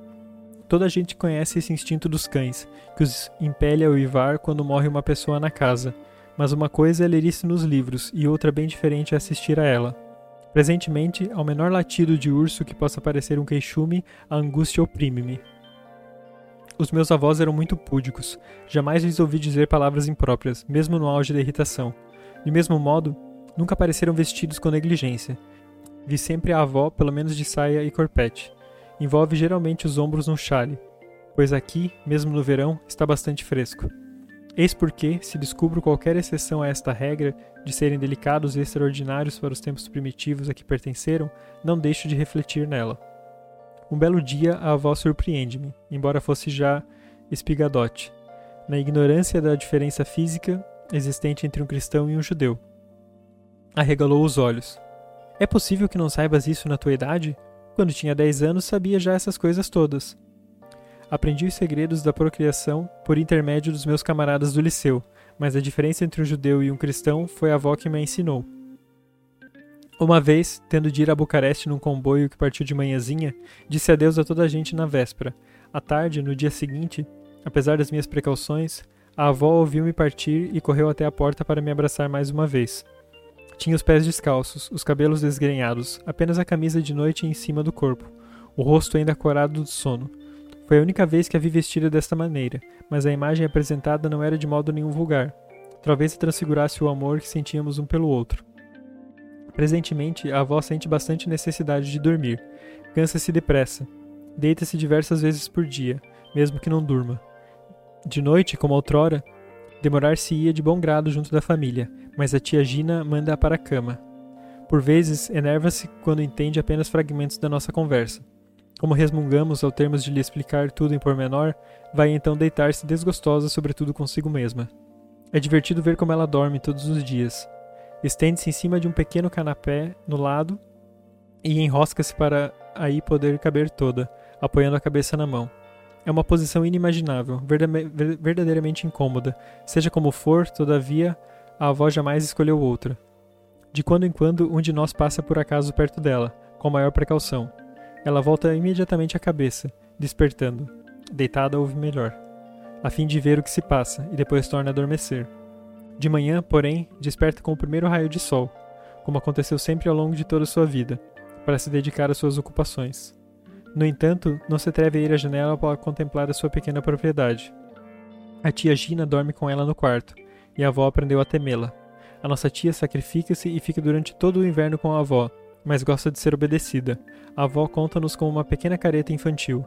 Toda a gente conhece esse instinto dos cães, que os impele a uivar quando morre uma pessoa na casa, mas uma coisa é ler isso nos livros e outra bem diferente é assistir a ela. Presentemente, ao menor latido de urso que possa parecer um queixume, a angústia oprime-me. Os meus avós eram muito púdicos, jamais lhes ouvi dizer palavras impróprias, mesmo no auge da irritação. De mesmo modo, nunca apareceram vestidos com negligência. Vi sempre a avó, pelo menos de saia e corpete. Envolve geralmente os ombros num chale, pois aqui, mesmo no verão, está bastante fresco. Eis porque, se descubro qualquer exceção a esta regra de serem delicados e extraordinários para os tempos primitivos a que pertenceram, não deixo de refletir nela. Um belo dia a avó surpreende-me, embora fosse já espigadote. Na ignorância da diferença física, existente entre um cristão e um judeu. Arregalou os olhos. É possível que não saibas isso na tua idade? Quando tinha 10 anos, sabia já essas coisas todas. Aprendi os segredos da procriação por intermédio dos meus camaradas do liceu, mas a diferença entre um judeu e um cristão foi a avó que me ensinou. Uma vez, tendo de ir a Bucareste num comboio que partiu de manhãzinha, disse adeus a toda a gente na véspera. À tarde, no dia seguinte, apesar das minhas precauções, a avó ouviu-me partir e correu até a porta para me abraçar mais uma vez. Tinha os pés descalços, os cabelos desgrenhados, apenas a camisa de noite em cima do corpo, o rosto ainda corado do sono. Foi a única vez que a vi vestida desta maneira, mas a imagem apresentada não era de modo nenhum vulgar. Talvez transfigurasse o amor que sentíamos um pelo outro. Presentemente, a avó sente bastante necessidade de dormir. Cansa-se depressa. Deita-se diversas vezes por dia, mesmo que não durma. De noite, como outrora, demorar-se-ia de bom grado junto da família, mas a tia Gina manda-a para a cama. Por vezes, enerva-se quando entende apenas fragmentos da nossa conversa. Como resmungamos ao termos de lhe explicar tudo em pormenor, vai então deitar-se desgostosa, sobretudo consigo mesma. É divertido ver como ela dorme todos os dias. Estende-se em cima de um pequeno canapé no lado e enrosca-se para aí poder caber toda, apoiando a cabeça na mão. É uma posição inimaginável, verdadeiramente incômoda. Seja como for, todavia, a avó jamais escolheu outra. De quando em quando, um de nós passa por acaso perto dela, com maior precaução. Ela volta imediatamente a cabeça, despertando. Deitada ouve melhor, a fim de ver o que se passa, e depois torna a adormecer. De manhã, porém, desperta com o primeiro raio de sol, como aconteceu sempre ao longo de toda sua vida, para se dedicar às suas ocupações. No entanto, não se atreve a ir à janela para contemplar a sua pequena propriedade. A tia Gina dorme com ela no quarto, e a avó aprendeu a temê-la. A nossa tia sacrifica-se e fica durante todo o inverno com a avó, mas gosta de ser obedecida. A avó conta-nos como uma pequena careta infantil.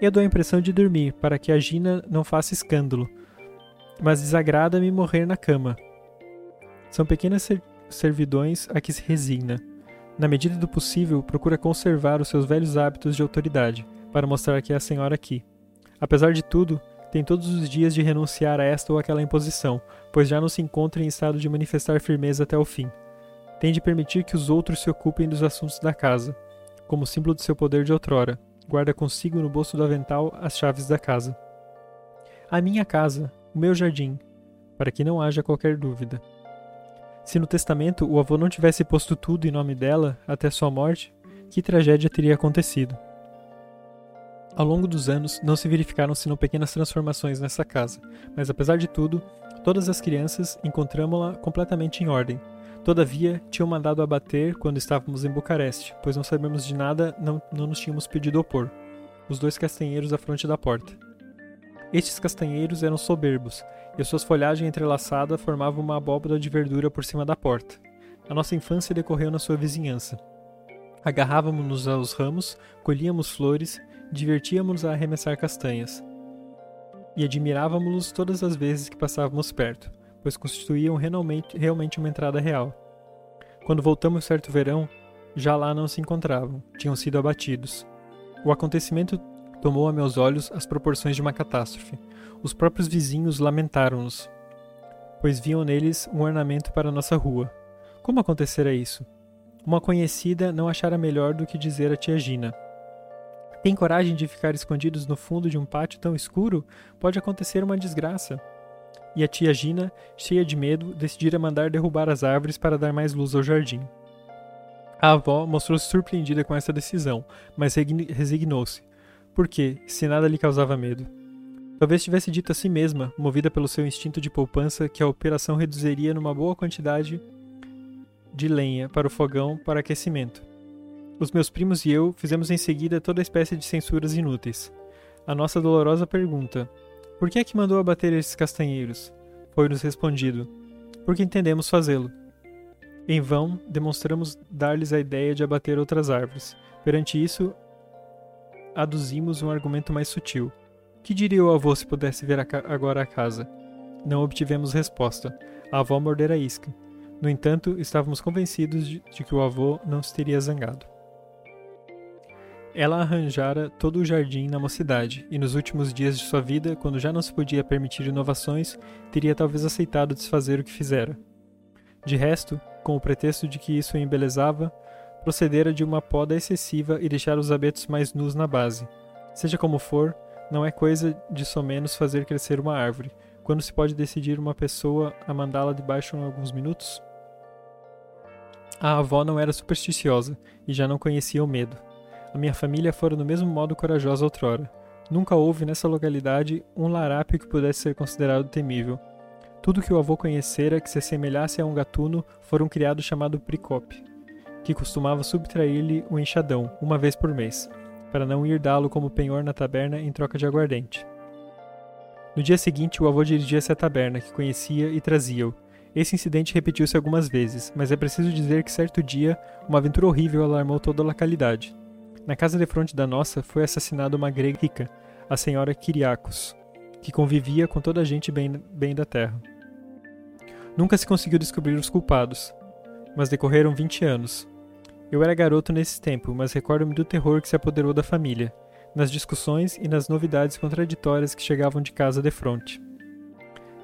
Eu dou a impressão de dormir, para que a Gina não faça escândalo, mas desagrada-me morrer na cama. São pequenas ser servidões a que se resigna. Na medida do possível, procura conservar os seus velhos hábitos de autoridade, para mostrar que é a senhora aqui. Apesar de tudo, tem todos os dias de renunciar a esta ou aquela imposição, pois já não se encontra em estado de manifestar firmeza até o fim. Tem de permitir que os outros se ocupem dos assuntos da casa. como símbolo do seu poder de outrora. Guarda consigo no bolso do avental as chaves da casa. A minha casa, o meu jardim, para que não haja qualquer dúvida. Se no testamento o avô não tivesse posto tudo em nome dela até sua morte, que tragédia teria acontecido? Ao longo dos anos, não se verificaram senão pequenas transformações nessa casa, mas apesar de tudo, todas as crianças encontramos-la completamente em ordem. Todavia, tinham mandado abater quando estávamos em Bucareste, pois não sabemos de nada, não, não nos tínhamos pedido opor. Os dois castanheiros à fronte da porta. Estes castanheiros eram soberbos, e suas folhagens entrelaçadas formavam uma abóbora de verdura por cima da porta. A nossa infância decorreu na sua vizinhança. Agarrávamos-nos aos ramos, colhíamos flores, divertíamos-nos a arremessar castanhas. E admirávamos-los todas as vezes que passávamos perto, pois constituíam realmente, realmente uma entrada real. Quando voltamos certo verão, já lá não se encontravam, tinham sido abatidos. O acontecimento tomou a meus olhos as proporções de uma catástrofe. Os próprios vizinhos lamentaram-nos, pois viam neles um ornamento para nossa rua. Como acontecera isso? Uma conhecida não achara melhor do que dizer a tia Gina. Tem coragem de ficar escondidos no fundo de um pátio tão escuro? Pode acontecer uma desgraça. E a tia Gina, cheia de medo, decidira mandar derrubar as árvores para dar mais luz ao jardim. A avó mostrou-se surpreendida com essa decisão, mas resignou-se porque, se nada lhe causava medo. Talvez tivesse dito a si mesma, movida pelo seu instinto de poupança, que a operação reduziria numa boa quantidade de lenha para o fogão para aquecimento. Os meus primos e eu fizemos em seguida toda espécie de censuras inúteis. A nossa dolorosa pergunta: Por que é que mandou abater esses castanheiros? Foi-nos respondido: Porque entendemos fazê-lo. Em vão, demonstramos dar-lhes a ideia de abater outras árvores. Perante isso, aduzimos um argumento mais sutil. Que diria o avô se pudesse ver a agora a casa? Não obtivemos resposta. A avó mordera a isca. No entanto, estávamos convencidos de, de que o avô não se teria zangado. Ela arranjara todo o jardim na mocidade, e nos últimos dias de sua vida, quando já não se podia permitir inovações, teria talvez aceitado desfazer o que fizera. De resto, com o pretexto de que isso o embelezava, procedera de uma poda excessiva e deixar os abetos mais nus na base. Seja como for, não é coisa de somenos fazer crescer uma árvore, quando se pode decidir uma pessoa a mandá-la debaixo em alguns minutos? A avó não era supersticiosa e já não conhecia o medo. A minha família fora do mesmo modo corajosa outrora. Nunca houve nessa localidade um larápio que pudesse ser considerado temível. Tudo que o avô conhecera que se assemelhasse a um gatuno fora um criado chamado Pricope que costumava subtrair-lhe o enxadão, uma vez por mês, para não ir dá-lo como penhor na taberna em troca de aguardente. No dia seguinte, o avô dirigia-se à taberna, que conhecia e trazia-o. Esse incidente repetiu-se algumas vezes, mas é preciso dizer que certo dia, uma aventura horrível alarmou toda a localidade. Na casa de fronte da nossa foi assassinada uma grega rica, a senhora Kyriakos, que convivia com toda a gente bem, bem da terra. Nunca se conseguiu descobrir os culpados, mas decorreram 20 anos, eu era garoto nesse tempo, mas recordo-me do terror que se apoderou da família, nas discussões e nas novidades contraditórias que chegavam de casa de fronte.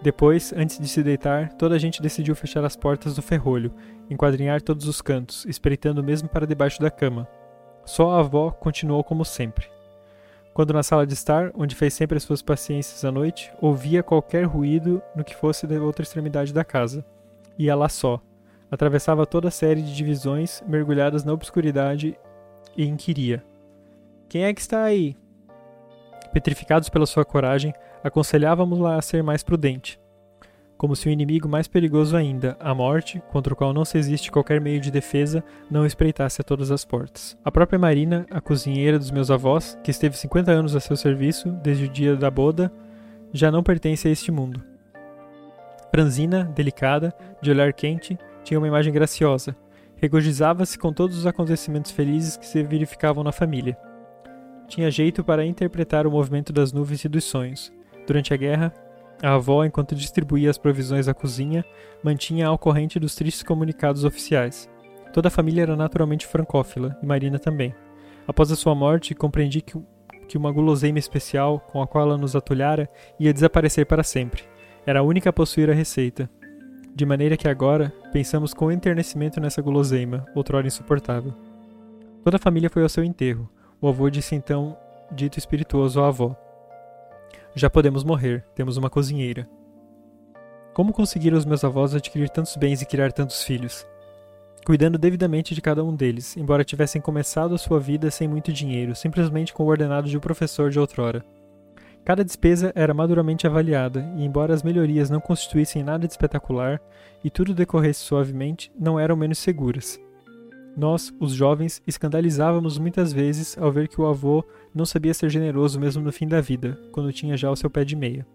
Depois, antes de se deitar, toda a gente decidiu fechar as portas do ferrolho, enquadrinhar todos os cantos, espreitando mesmo para debaixo da cama. Só a avó continuou como sempre. Quando na sala de estar, onde fez sempre as suas paciências à noite, ouvia qualquer ruído no que fosse da outra extremidade da casa. Ia lá só, atravessava toda a série de divisões mergulhadas na obscuridade e inquiria: Quem é que está aí? Petrificados pela sua coragem, aconselhávamos-la a ser mais prudente. Como se o inimigo mais perigoso ainda, a morte, contra o qual não se existe qualquer meio de defesa, não espreitasse a todas as portas. A própria Marina, a cozinheira dos meus avós, que esteve 50 anos a seu serviço desde o dia da boda, já não pertence a este mundo. Franzina, delicada, de olhar quente, tinha uma imagem graciosa. Regozijava-se com todos os acontecimentos felizes que se verificavam na família. Tinha jeito para interpretar o movimento das nuvens e dos sonhos. Durante a guerra, a avó, enquanto distribuía as provisões à cozinha, mantinha ao corrente dos tristes comunicados oficiais. Toda a família era naturalmente francófila, e Marina também. Após a sua morte, compreendi que, que uma guloseima especial, com a qual ela nos atulhara, ia desaparecer para sempre. Era a única a possuir a receita, de maneira que agora pensamos com enternecimento nessa guloseima, outrora insuportável. Toda a família foi ao seu enterro. O avô disse então, dito espirituoso à avó: Já podemos morrer, temos uma cozinheira. Como conseguiram os meus avós adquirir tantos bens e criar tantos filhos? Cuidando devidamente de cada um deles, embora tivessem começado a sua vida sem muito dinheiro, simplesmente com o ordenado de um professor de outrora. Cada despesa era maduramente avaliada, e embora as melhorias não constituíssem nada de espetacular e tudo decorresse suavemente, não eram menos seguras. Nós, os jovens, escandalizávamos muitas vezes ao ver que o avô não sabia ser generoso mesmo no fim da vida, quando tinha já o seu pé de meia.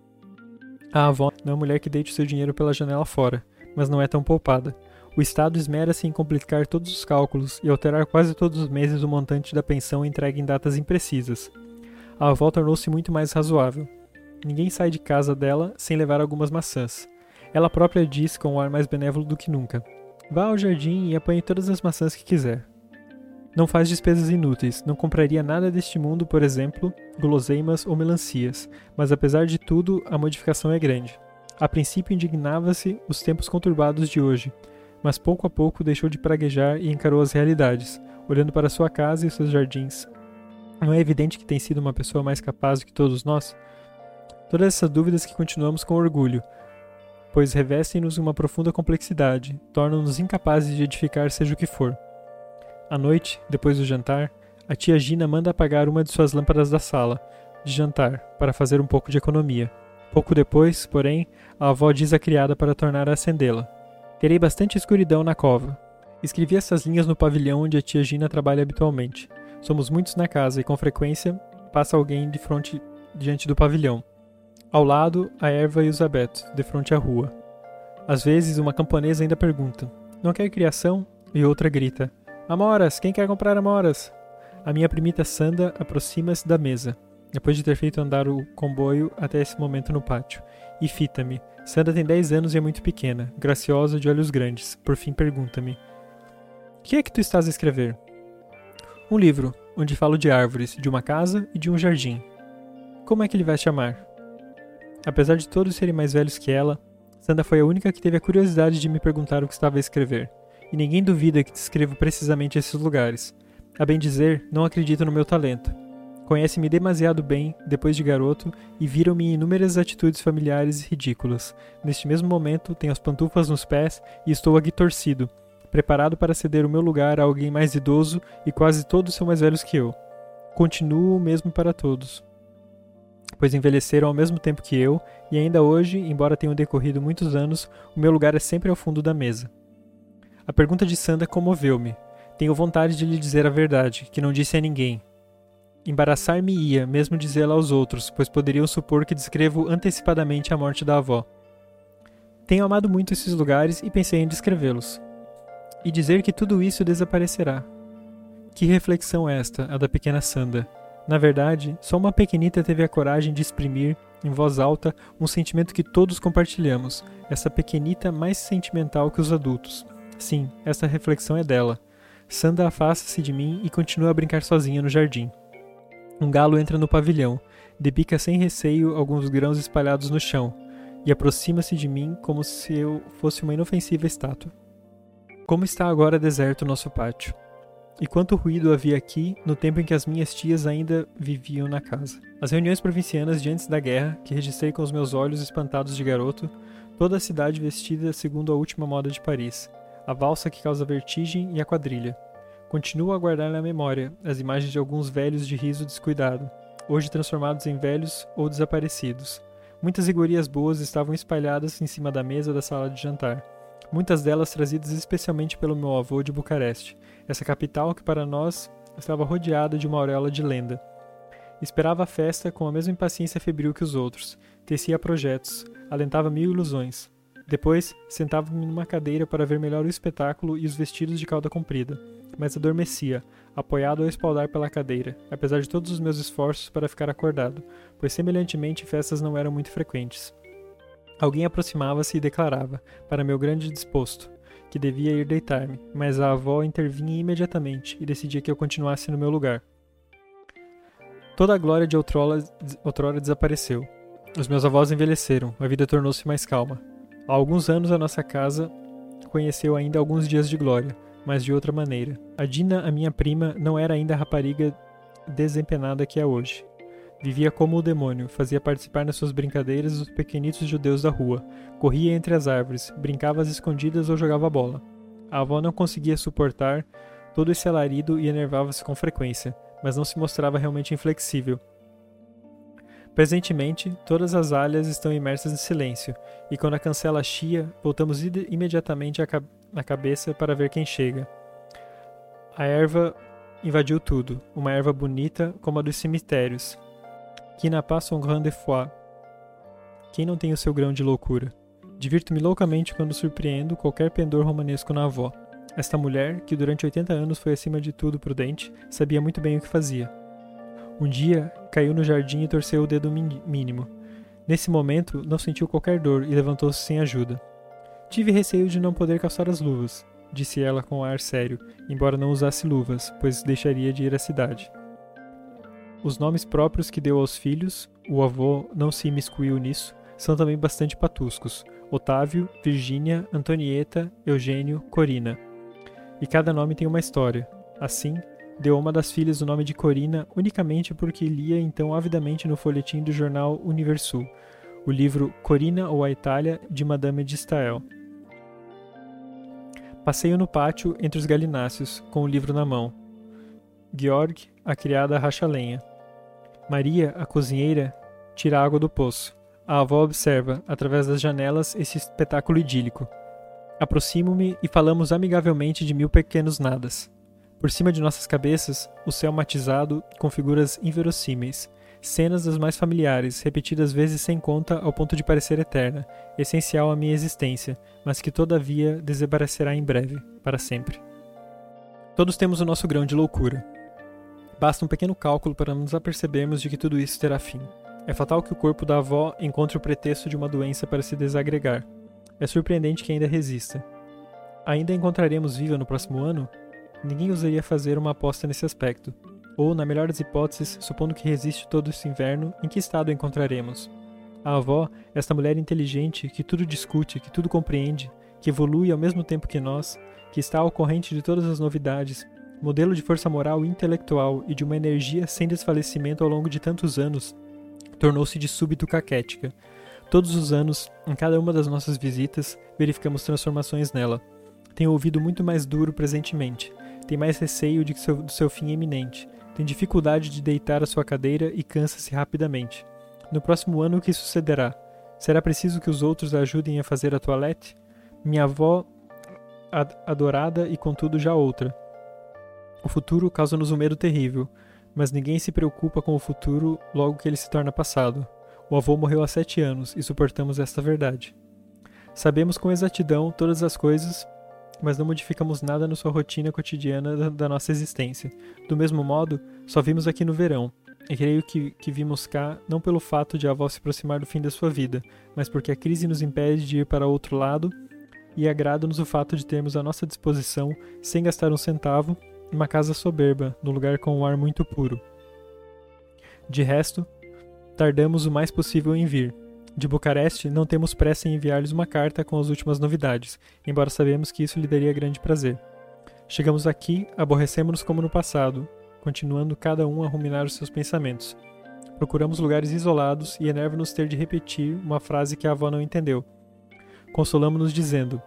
A avó não é mulher que deite o seu dinheiro pela janela fora, mas não é tão poupada. O Estado esmera-se em complicar todos os cálculos e alterar quase todos os meses o montante da pensão entregue em datas imprecisas, a avó tornou-se muito mais razoável. Ninguém sai de casa dela sem levar algumas maçãs. Ela própria diz com um ar mais benévolo do que nunca: Vá ao jardim e apanhe todas as maçãs que quiser. Não faz despesas inúteis, não compraria nada deste mundo, por exemplo, guloseimas ou melancias, mas apesar de tudo, a modificação é grande. A princípio indignava-se os tempos conturbados de hoje, mas pouco a pouco deixou de praguejar e encarou as realidades, olhando para sua casa e seus jardins, não é evidente que tem sido uma pessoa mais capaz do que todos nós? Todas essas dúvidas que continuamos com orgulho, pois revestem-nos uma profunda complexidade, tornam-nos incapazes de edificar seja o que for. À noite, depois do jantar, a tia Gina manda apagar uma de suas lâmpadas da sala, de jantar, para fazer um pouco de economia. Pouco depois, porém, a avó diz à criada para tornar a acendê-la. Terei bastante escuridão na cova. Escrevi essas linhas no pavilhão onde a tia Gina trabalha habitualmente. Somos muitos na casa e com frequência passa alguém de frente diante do pavilhão. Ao lado, a erva e os abetos, de frente à rua. Às vezes, uma camponesa ainda pergunta: Não quer criação? E outra grita: Amoras, quem quer comprar amoras? A minha primita Sanda aproxima-se da mesa, depois de ter feito andar o comboio até esse momento no pátio, e fita-me. Sanda tem 10 anos e é muito pequena, graciosa, de olhos grandes. Por fim, pergunta-me: Que é que tu estás a escrever? Um livro, onde falo de árvores, de uma casa e de um jardim. Como é que ele vai chamar? Apesar de todos serem mais velhos que ela, Sanda foi a única que teve a curiosidade de me perguntar o que estava a escrever. E ninguém duvida que descrevo precisamente esses lugares. A bem dizer, não acredito no meu talento. Conhece-me demasiado bem, depois de garoto, e viram-me em inúmeras atitudes familiares e ridículas. Neste mesmo momento, tenho as pantufas nos pés e estou aqui torcido, preparado para ceder o meu lugar a alguém mais idoso e quase todos são mais velhos que eu. Continuo o mesmo para todos, pois envelheceram ao mesmo tempo que eu, e ainda hoje, embora tenham decorrido muitos anos, o meu lugar é sempre ao fundo da mesa. A pergunta de Sanda comoveu-me. Tenho vontade de lhe dizer a verdade, que não disse a ninguém. Embaraçar-me-ia, mesmo dizê-la aos outros, pois poderiam supor que descrevo antecipadamente a morte da avó. Tenho amado muito esses lugares e pensei em descrevê-los e dizer que tudo isso desaparecerá. Que reflexão esta, a da pequena Sanda. Na verdade, só uma pequenita teve a coragem de exprimir, em voz alta, um sentimento que todos compartilhamos, essa pequenita mais sentimental que os adultos. Sim, essa reflexão é dela. Sanda afasta-se de mim e continua a brincar sozinha no jardim. Um galo entra no pavilhão, debica sem receio alguns grãos espalhados no chão, e aproxima-se de mim como se eu fosse uma inofensiva estátua. Como está agora deserto o nosso pátio. E quanto ruído havia aqui no tempo em que as minhas tias ainda viviam na casa. As reuniões provincianas de antes da guerra, que registrei com os meus olhos espantados de garoto, toda a cidade vestida segundo a última moda de Paris, a valsa que causa vertigem e a quadrilha. Continuo a guardar na memória as imagens de alguns velhos de riso descuidado, hoje transformados em velhos ou desaparecidos. Muitas iguarias boas estavam espalhadas em cima da mesa da sala de jantar muitas delas trazidas especialmente pelo meu avô de Bucareste, essa capital que para nós estava rodeada de uma auréola de lenda. Esperava a festa com a mesma impaciência febril que os outros, tecia projetos, alentava mil ilusões. Depois, sentava-me numa cadeira para ver melhor o espetáculo e os vestidos de cauda comprida, mas adormecia, apoiado ao espaldar pela cadeira, apesar de todos os meus esforços para ficar acordado, pois semelhantemente festas não eram muito frequentes. Alguém aproximava-se e declarava, para meu grande desposto, que devia ir deitar-me, mas a avó intervinha imediatamente e decidia que eu continuasse no meu lugar. Toda a glória de outrora, outrora desapareceu. Os meus avós envelheceram, a vida tornou-se mais calma. Há alguns anos a nossa casa conheceu ainda alguns dias de glória, mas de outra maneira. A Dina, a minha prima, não era ainda a rapariga desempenada que é hoje. Vivia como o demônio, fazia participar nas suas brincadeiras os pequenitos judeus da rua, corria entre as árvores, brincava às escondidas ou jogava bola. A avó não conseguia suportar todo esse alarido e enervava-se com frequência, mas não se mostrava realmente inflexível. Presentemente, todas as alhas estão imersas em silêncio, e quando a cancela chia, voltamos imediatamente na cabeça para ver quem chega. A erva invadiu tudo, uma erva bonita como a dos cemitérios, Qui n'a pas son grain de foi? Quem não tem o seu grão de loucura? Divirto-me loucamente quando surpreendo qualquer pendor romanesco na avó. Esta mulher, que durante 80 anos foi acima de tudo prudente, sabia muito bem o que fazia. Um dia, caiu no jardim e torceu o dedo mínimo. Nesse momento, não sentiu qualquer dor e levantou-se sem ajuda. Tive receio de não poder calçar as luvas, disse ela com ar sério, embora não usasse luvas, pois deixaria de ir à cidade. Os nomes próprios que deu aos filhos, o avô não se imiscuiu nisso, são também bastante patuscos: Otávio, Virgínia, Antonieta, Eugênio, Corina. E cada nome tem uma história. Assim, deu a uma das filhas o nome de Corina unicamente porque lia então avidamente no folhetim do jornal Universul, o livro Corina ou a Itália de Madame de Stael. Passeio no pátio entre os galináceos, com o livro na mão. Georg, a criada racha lenha. Maria, a cozinheira, tira água do poço. A avó observa, através das janelas, esse espetáculo idílico. Aproximo-me e falamos amigavelmente de mil pequenos nadas. Por cima de nossas cabeças, o céu matizado com figuras inverossímeis, cenas das mais familiares, repetidas vezes sem conta ao ponto de parecer eterna, essencial à minha existência, mas que todavia desaparecerá em breve, para sempre. Todos temos o nosso grão de loucura, Basta um pequeno cálculo para nos apercebermos de que tudo isso terá fim. É fatal que o corpo da avó encontre o pretexto de uma doença para se desagregar. É surpreendente que ainda resista. Ainda encontraremos viva no próximo ano? Ninguém ousaria fazer uma aposta nesse aspecto. Ou, na melhor das hipóteses, supondo que resiste todo esse inverno, em que estado a encontraremos? A avó, esta mulher inteligente que tudo discute, que tudo compreende, que evolui ao mesmo tempo que nós, que está ao corrente de todas as novidades, modelo de força moral e intelectual e de uma energia sem desfalecimento ao longo de tantos anos, tornou-se de súbito caquética. Todos os anos, em cada uma das nossas visitas, verificamos transformações nela. Tem ouvido muito mais duro presentemente, tem mais receio de seu, do seu fim iminente, tem dificuldade de deitar a sua cadeira e cansa-se rapidamente. No próximo ano, o que sucederá? Será preciso que os outros a ajudem a fazer a toilette? Minha avó, adorada e contudo já outra, o futuro causa-nos um medo terrível, mas ninguém se preocupa com o futuro logo que ele se torna passado. O avô morreu há sete anos e suportamos esta verdade. Sabemos com exatidão todas as coisas, mas não modificamos nada na sua rotina cotidiana da, nossa existência. Do mesmo modo, só vimos aqui no verão, e creio que, que vimos cá não pelo fato de a avó se aproximar do fim da sua vida, mas porque a crise nos impede de ir para outro lado e agrada-nos o fato de termos à nossa disposição, sem gastar um centavo, uma casa soberba, num lugar com um ar muito puro. De resto, tardamos o mais possível em vir. De Bucareste, não temos pressa em enviar-lhes uma carta com as últimas novidades, embora sabemos que isso lhe daria grande prazer. Chegamos aqui, aborrecemos-nos como no passado, continuando cada um a ruminar os seus pensamentos. Procuramos lugares isolados e enerva-nos ter de repetir uma frase que a avó não entendeu. Consolamos-nos dizendo: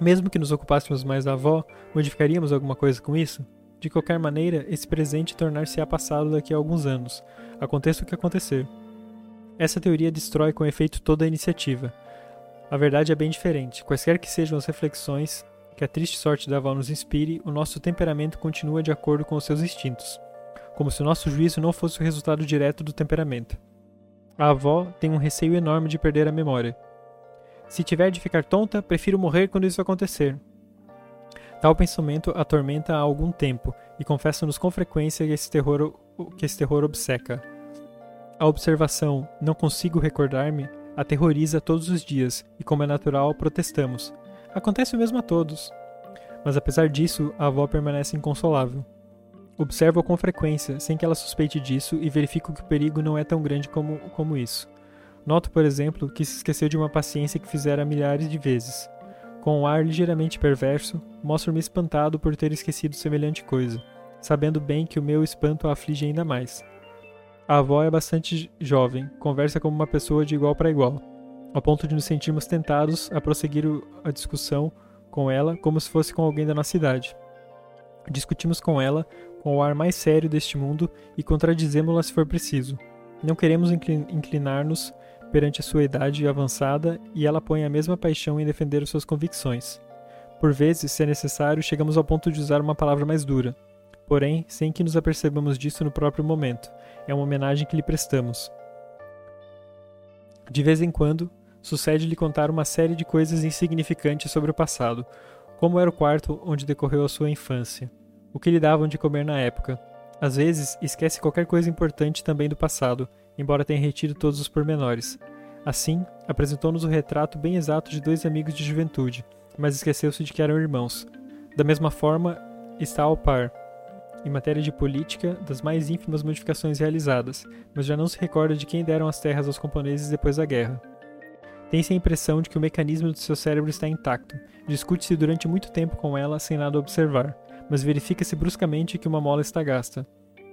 mesmo que nos ocupássemos mais da avó, modificaríamos alguma coisa com isso? De qualquer maneira, esse presente tornar-se-á passado daqui a alguns anos, aconteça o que acontecer. Essa teoria destrói com efeito toda a iniciativa. A verdade é bem diferente. Quaisquer que sejam as reflexões que a triste sorte da avó nos inspire, o nosso temperamento continua de acordo com os seus instintos, como se o nosso juízo não fosse o resultado direto do temperamento. A avó tem um receio enorme de perder a memória, se tiver de ficar tonta, prefiro morrer quando isso acontecer. Tal pensamento atormenta há algum tempo, e confesso-nos com frequência que esse terror, que esse terror obceca. A observação, não consigo recordar-me, aterroriza todos os dias, e como é natural, protestamos. Acontece o mesmo a todos. Mas apesar disso, a avó permanece inconsolável. Observo com frequência, sem que ela suspeite disso, e verifico que o perigo não é tão grande como, como isso. Noto, por exemplo, que se esqueceu de uma paciência que fizera milhares de vezes. Com um ar ligeiramente perverso, mostro-me espantado por ter esquecido semelhante coisa, sabendo bem que o meu espanto a aflige ainda mais. A avó é bastante jovem, conversa como uma pessoa de igual para igual, ao ponto de nos sentirmos tentados a prosseguir a discussão com ela como se fosse com alguém da nossa idade. Discutimos com ela com o ar mais sério deste mundo e contradizemos-la se for preciso. Não queremos inclinar-nos perante a sua idade avançada e ela põe a mesma paixão em defender suas convicções. Por vezes, se é necessário, chegamos ao ponto de usar uma palavra mais dura, porém, sem que nos apercebamos disso no próprio momento. É uma homenagem que lhe prestamos. De vez em quando, sucede-lhe contar uma série de coisas insignificantes sobre o passado, como era o quarto onde decorreu a sua infância, o que lhe davam de comer na época. Às vezes, esquece qualquer coisa importante também do passado, embora tenha retido todos os pormenores. Assim, apresentou-nos o retrato bem exato de dois amigos de juventude, mas esqueceu-se de que eram irmãos. Da mesma forma, está ao par, em matéria de política, das mais ínfimas modificações realizadas, mas já não se recorda de quem deram as terras aos camponeses depois da guerra. Tem-se a impressão de que o mecanismo do seu cérebro está intacto. Discute-se durante muito tempo com ela sem nada observar, mas verifica-se bruscamente que uma mola está gasta.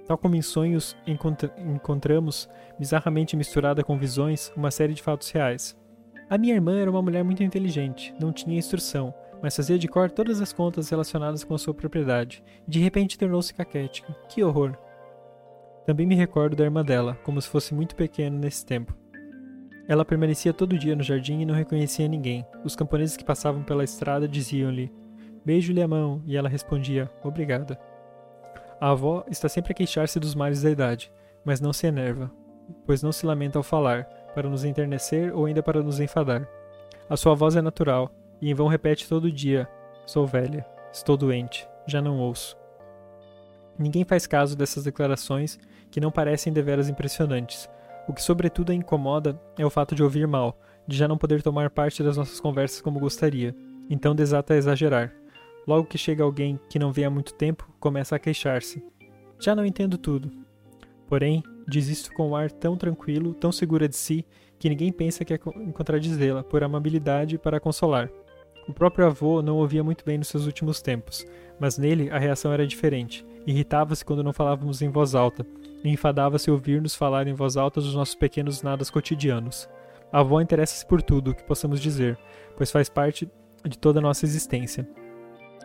Tal como em sonhos encontra encontramos, bizarramente misturada com visões, uma série de fatos reais. A minha irmã era uma mulher muito inteligente, não tinha instrução, mas fazia de cor todas as contas relacionadas com a sua propriedade, de repente tornou-se caquética. Que horror! Também me recordo da irmã dela, como se fosse muito pequeno nesse tempo. Ela permanecia todo dia no jardim e não reconhecia ninguém. Os camponeses que passavam pela estrada diziam-lhe: Beijo-lhe a mão, e ela respondia: Obrigada. A avó está sempre a queixar-se dos males da idade, mas não se enerva, pois não se lamenta ao falar, para nos enternecer ou ainda para nos enfadar. A sua voz é natural, e em vão repete todo dia: Sou velha, estou doente, já não ouço. Ninguém faz caso dessas declarações que não parecem deveras impressionantes. O que sobretudo a incomoda é o fato de ouvir mal, de já não poder tomar parte das nossas conversas como gostaria. Então desata a exagerar. Logo que chega alguém que não vê há muito tempo, começa a queixar-se. Já não entendo tudo. Porém, diz isto com um ar tão tranquilo, tão segura de si, que ninguém pensa que é contradizê-la, por amabilidade para consolar. O próprio avô não ouvia muito bem nos seus últimos tempos, mas nele a reação era diferente. Irritava-se quando não falávamos em voz alta, e enfadava-se ouvir-nos falar em voz alta dos nossos pequenos nadas cotidianos. A avó interessa-se por tudo o que possamos dizer, pois faz parte de toda a nossa existência.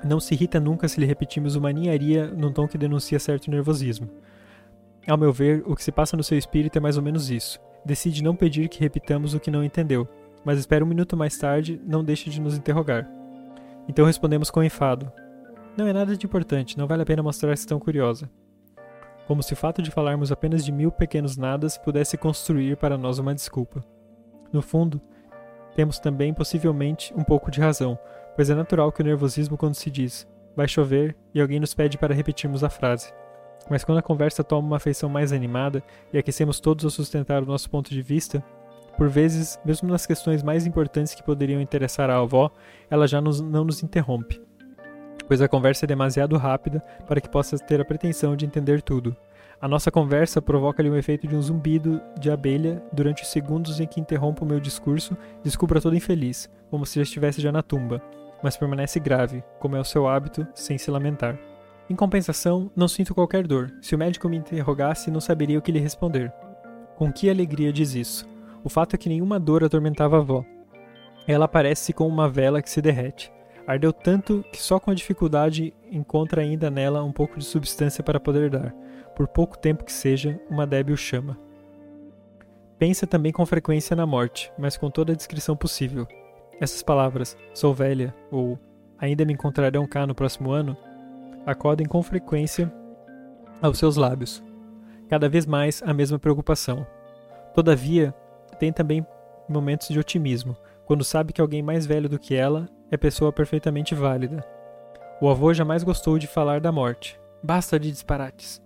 Não se irrita nunca se lhe repetimos uma ninharia num tom que denuncia certo nervosismo. Ao meu ver, o que se passa no seu espírito é mais ou menos isso. Decide não pedir que repitamos o que não entendeu, mas espera um minuto mais tarde, não deixe de nos interrogar. Então respondemos com enfado. Não é nada de importante, não vale a pena mostrar-se tão curiosa. Como se o fato de falarmos apenas de mil pequenos nadas pudesse construir para nós uma desculpa. No fundo, temos também possivelmente um pouco de razão, pois é natural que o nervosismo quando se diz vai chover e alguém nos pede para repetirmos a frase. Mas quando a conversa toma uma feição mais animada e aquecemos todos a sustentar o nosso ponto de vista, por vezes, mesmo nas questões mais importantes que poderiam interessar à avó, ela já nos, não nos interrompe, pois a conversa é demasiado rápida para que possa ter a pretensão de entender tudo. A nossa conversa provoca-lhe o um efeito de um zumbido de abelha durante os segundos em que interrompo o meu discurso, descubra todo infeliz, como se já estivesse já na tumba, mas permanece grave, como é o seu hábito, sem se lamentar. Em compensação, não sinto qualquer dor. Se o médico me interrogasse, não saberia o que lhe responder. Com que alegria diz isso? O fato é que nenhuma dor atormentava a avó. Ela parece com uma vela que se derrete. Ardeu tanto que só com dificuldade encontra ainda nela um pouco de substância para poder dar por pouco tempo que seja, uma débil chama. Pensa também com frequência na morte, mas com toda a descrição possível. Essas palavras, sou velha, ou ainda me encontrarão cá no próximo ano, acodem com frequência aos seus lábios. Cada vez mais a mesma preocupação. Todavia, tem também momentos de otimismo, quando sabe que alguém mais velho do que ela é pessoa perfeitamente válida. O avô jamais gostou de falar da morte. Basta de disparates.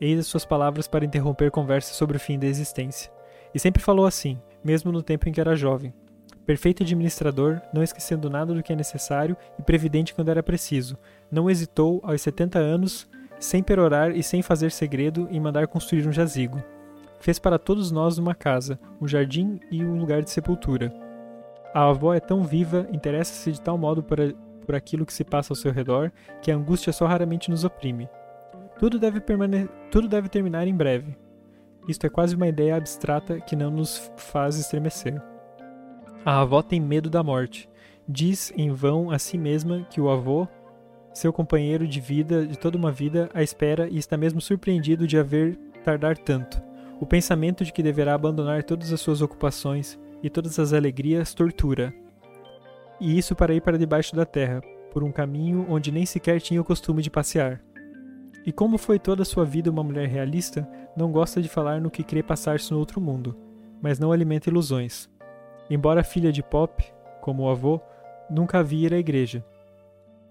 Eis as suas palavras para interromper conversa sobre o fim da existência. E sempre falou assim, mesmo no tempo em que era jovem. Perfeito administrador, não esquecendo nada do que é necessário e previdente quando era preciso. Não hesitou, aos 70 anos, sem perorar e sem fazer segredo, em mandar construir um jazigo. Fez para todos nós uma casa, um jardim e um lugar de sepultura. A avó é tão viva, interessa-se de tal modo por, por aquilo que se passa ao seu redor, que a angústia só raramente nos oprime. Tudo deve, permane tudo deve terminar em breve. Isto é quase uma ideia abstrata que não nos faz estremecer. A avó tem medo da morte. Diz em vão a si mesma que o avô, seu companheiro de vida de toda uma vida, a espera e está mesmo surpreendido de haver tardar tanto. O pensamento de que deverá abandonar todas as suas ocupações e todas as alegrias tortura. E isso para ir para debaixo da terra, por um caminho onde nem sequer tinha o costume de passear. E como foi toda a sua vida uma mulher realista, não gosta de falar no que crê passar-se no outro mundo, mas não alimenta ilusões. Embora filha de Pop, como o avô, nunca havia ir à igreja.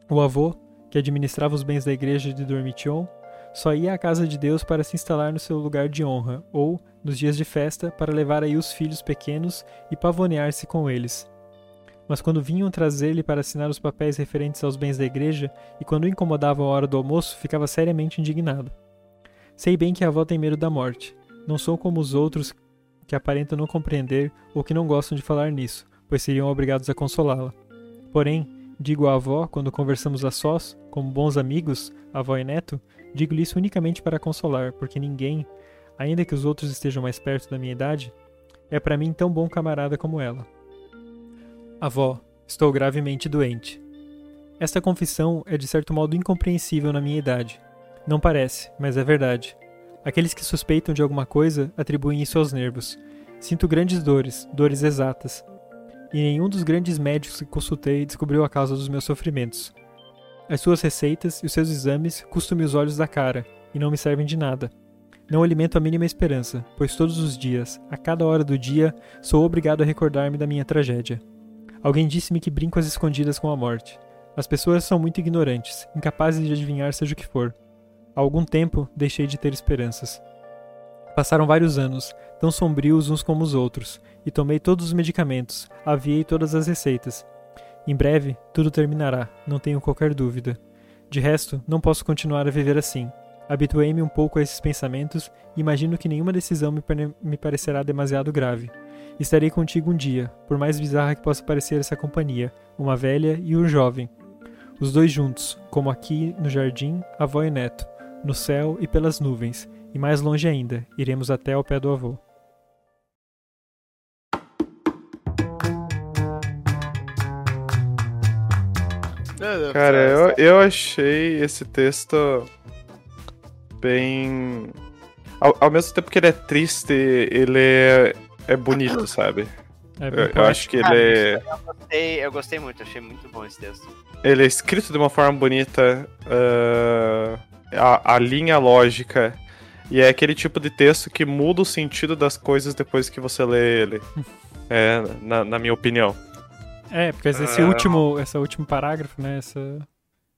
O avô, que administrava os bens da igreja de Dormition, só ia à casa de Deus para se instalar no seu lugar de honra, ou, nos dias de festa, para levar aí os filhos pequenos e pavonear-se com eles. Mas quando vinham trazer-lhe para assinar os papéis referentes aos bens da igreja, e quando o incomodava a hora do almoço, ficava seriamente indignado. Sei bem que a avó tem medo da morte. Não sou como os outros que aparentam não compreender ou que não gostam de falar nisso, pois seriam obrigados a consolá-la. Porém, digo à avó, quando conversamos a sós, como bons amigos, avó e neto, digo-lhe isso unicamente para consolar, porque ninguém, ainda que os outros estejam mais perto da minha idade, é para mim tão bom camarada como ela. Avó, estou gravemente doente. Esta confissão é de certo modo incompreensível na minha idade. Não parece, mas é verdade. Aqueles que suspeitam de alguma coisa atribuem isso aos nervos. Sinto grandes dores, dores exatas, e nenhum dos grandes médicos que consultei descobriu a causa dos meus sofrimentos. As suas receitas e os seus exames custam-me os olhos da cara e não me servem de nada. Não alimento a mínima esperança, pois todos os dias, a cada hora do dia, sou obrigado a recordar-me da minha tragédia. Alguém disse-me que brinco às escondidas com a morte. As pessoas são muito ignorantes, incapazes de adivinhar seja o que for. Há algum tempo deixei de ter esperanças. Passaram vários anos, tão sombrios uns como os outros, e tomei todos os medicamentos, aviei todas as receitas. Em breve, tudo terminará, não tenho qualquer dúvida. De resto, não posso continuar a viver assim. Habituei-me um pouco a esses pensamentos e imagino que nenhuma decisão me, me parecerá demasiado grave. Estarei contigo um dia, por mais bizarra que possa parecer essa companhia, uma velha e um jovem. Os dois juntos, como aqui no jardim, avó e neto, no céu e pelas nuvens, e mais longe ainda, iremos até ao pé do avô. Cara, eu, eu achei esse texto bem. Ao, ao, mesmo tempo que ele é triste, ele é, é bonito, sabe? É eu, eu, acho que ele é. Eu gostei, eu gostei muito, achei muito bom esse texto. Ele é escrito de uma forma bonita, uh, a, a linha lógica, e é aquele tipo de texto que muda o sentido das coisas depois que você lê ele. é, na, na minha opinião. É, porque esse uh... último, esse último parágrafo, né? Essa,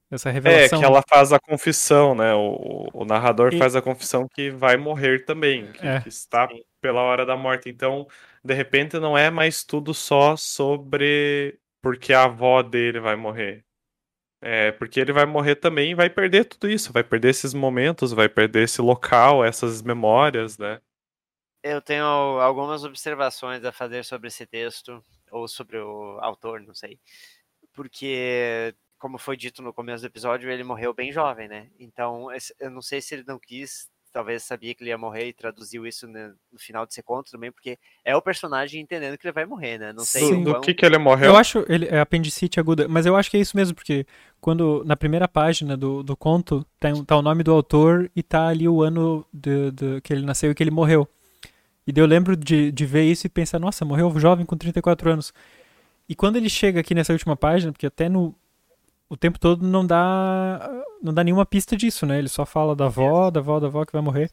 essa revelação. É, que ela faz a confissão, né? O, o narrador e... faz a confissão que vai morrer também, que, é. que, está pela hora da morte. Então, de repente, não é mais tudo só sobre porque a avó dele vai morrer. É, porque ele vai morrer também e vai perder tudo isso, vai perder esses momentos, vai perder esse local, essas memórias, né? Eu tenho algumas observações a fazer sobre esse texto ou sobre o autor, não sei. Porque, como foi dito no começo do episódio, ele morreu bem jovem, né? Então, eu não sei se ele não quis, talvez sabia que ele ia morrer e traduziu isso no final desse conto também, porque é o personagem entendendo que ele vai morrer, né? Não sei Sim, do que que ele morreu. Eu acho, ele é apendicite aguda, mas eu acho que é isso mesmo, porque quando na primeira página do, do conto tem, tá o nome do autor e tá ali o ano de, de, que ele nasceu e que ele morreu. E daí eu lembro de, de ver isso e pensar, nossa, morreu jovem com 34 anos. E quando ele chega aqui nessa última página, porque até no o tempo todo não dá não dá nenhuma pista disso, né? Ele só fala da avó, da avó, da avó que vai morrer.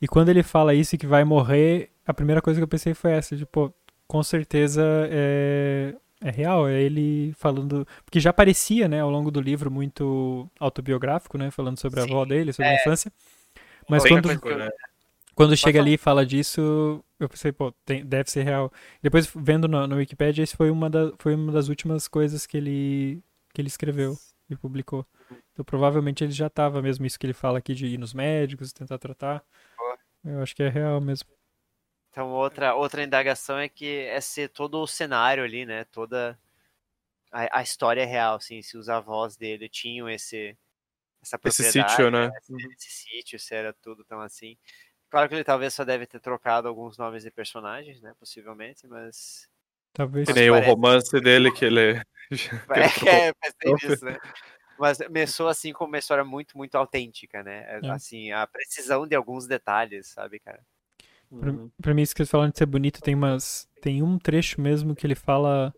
E quando ele fala isso e que vai morrer, a primeira coisa que eu pensei foi essa, tipo, com certeza é, é real, é ele falando, porque já parecia, né, ao longo do livro muito autobiográfico, né, falando sobre Sim, a avó dele, sobre é. a infância. Mas quando quando chega ali e fala disso, eu pensei, pô, tem, deve ser real. Depois, vendo no Wikipedia, esse foi uma, da, foi uma das últimas coisas que ele, que ele escreveu e publicou. Então, provavelmente ele já estava mesmo isso que ele fala aqui de ir nos médicos, tentar tratar. Eu acho que é real mesmo. Então, outra, outra indagação é que é ser todo o cenário ali, né? Toda a, a história real, assim, se os avós dele tinham esse essa propriedade, esse sítio, né? Esse, esse sítio, se era tudo tão assim. Claro que ele talvez só deve ter trocado alguns nomes de personagens, né? Possivelmente, mas. Talvez. Que nem o romance dele que ele. ele é, pensei nisso, né? Mas começou assim com uma história muito, muito autêntica, né? É. é. Assim, a precisão de alguns detalhes, sabe, cara? Pra, uhum. pra mim, isso que eles falaram de ser bonito, tem umas. Tem um trecho mesmo que ele fala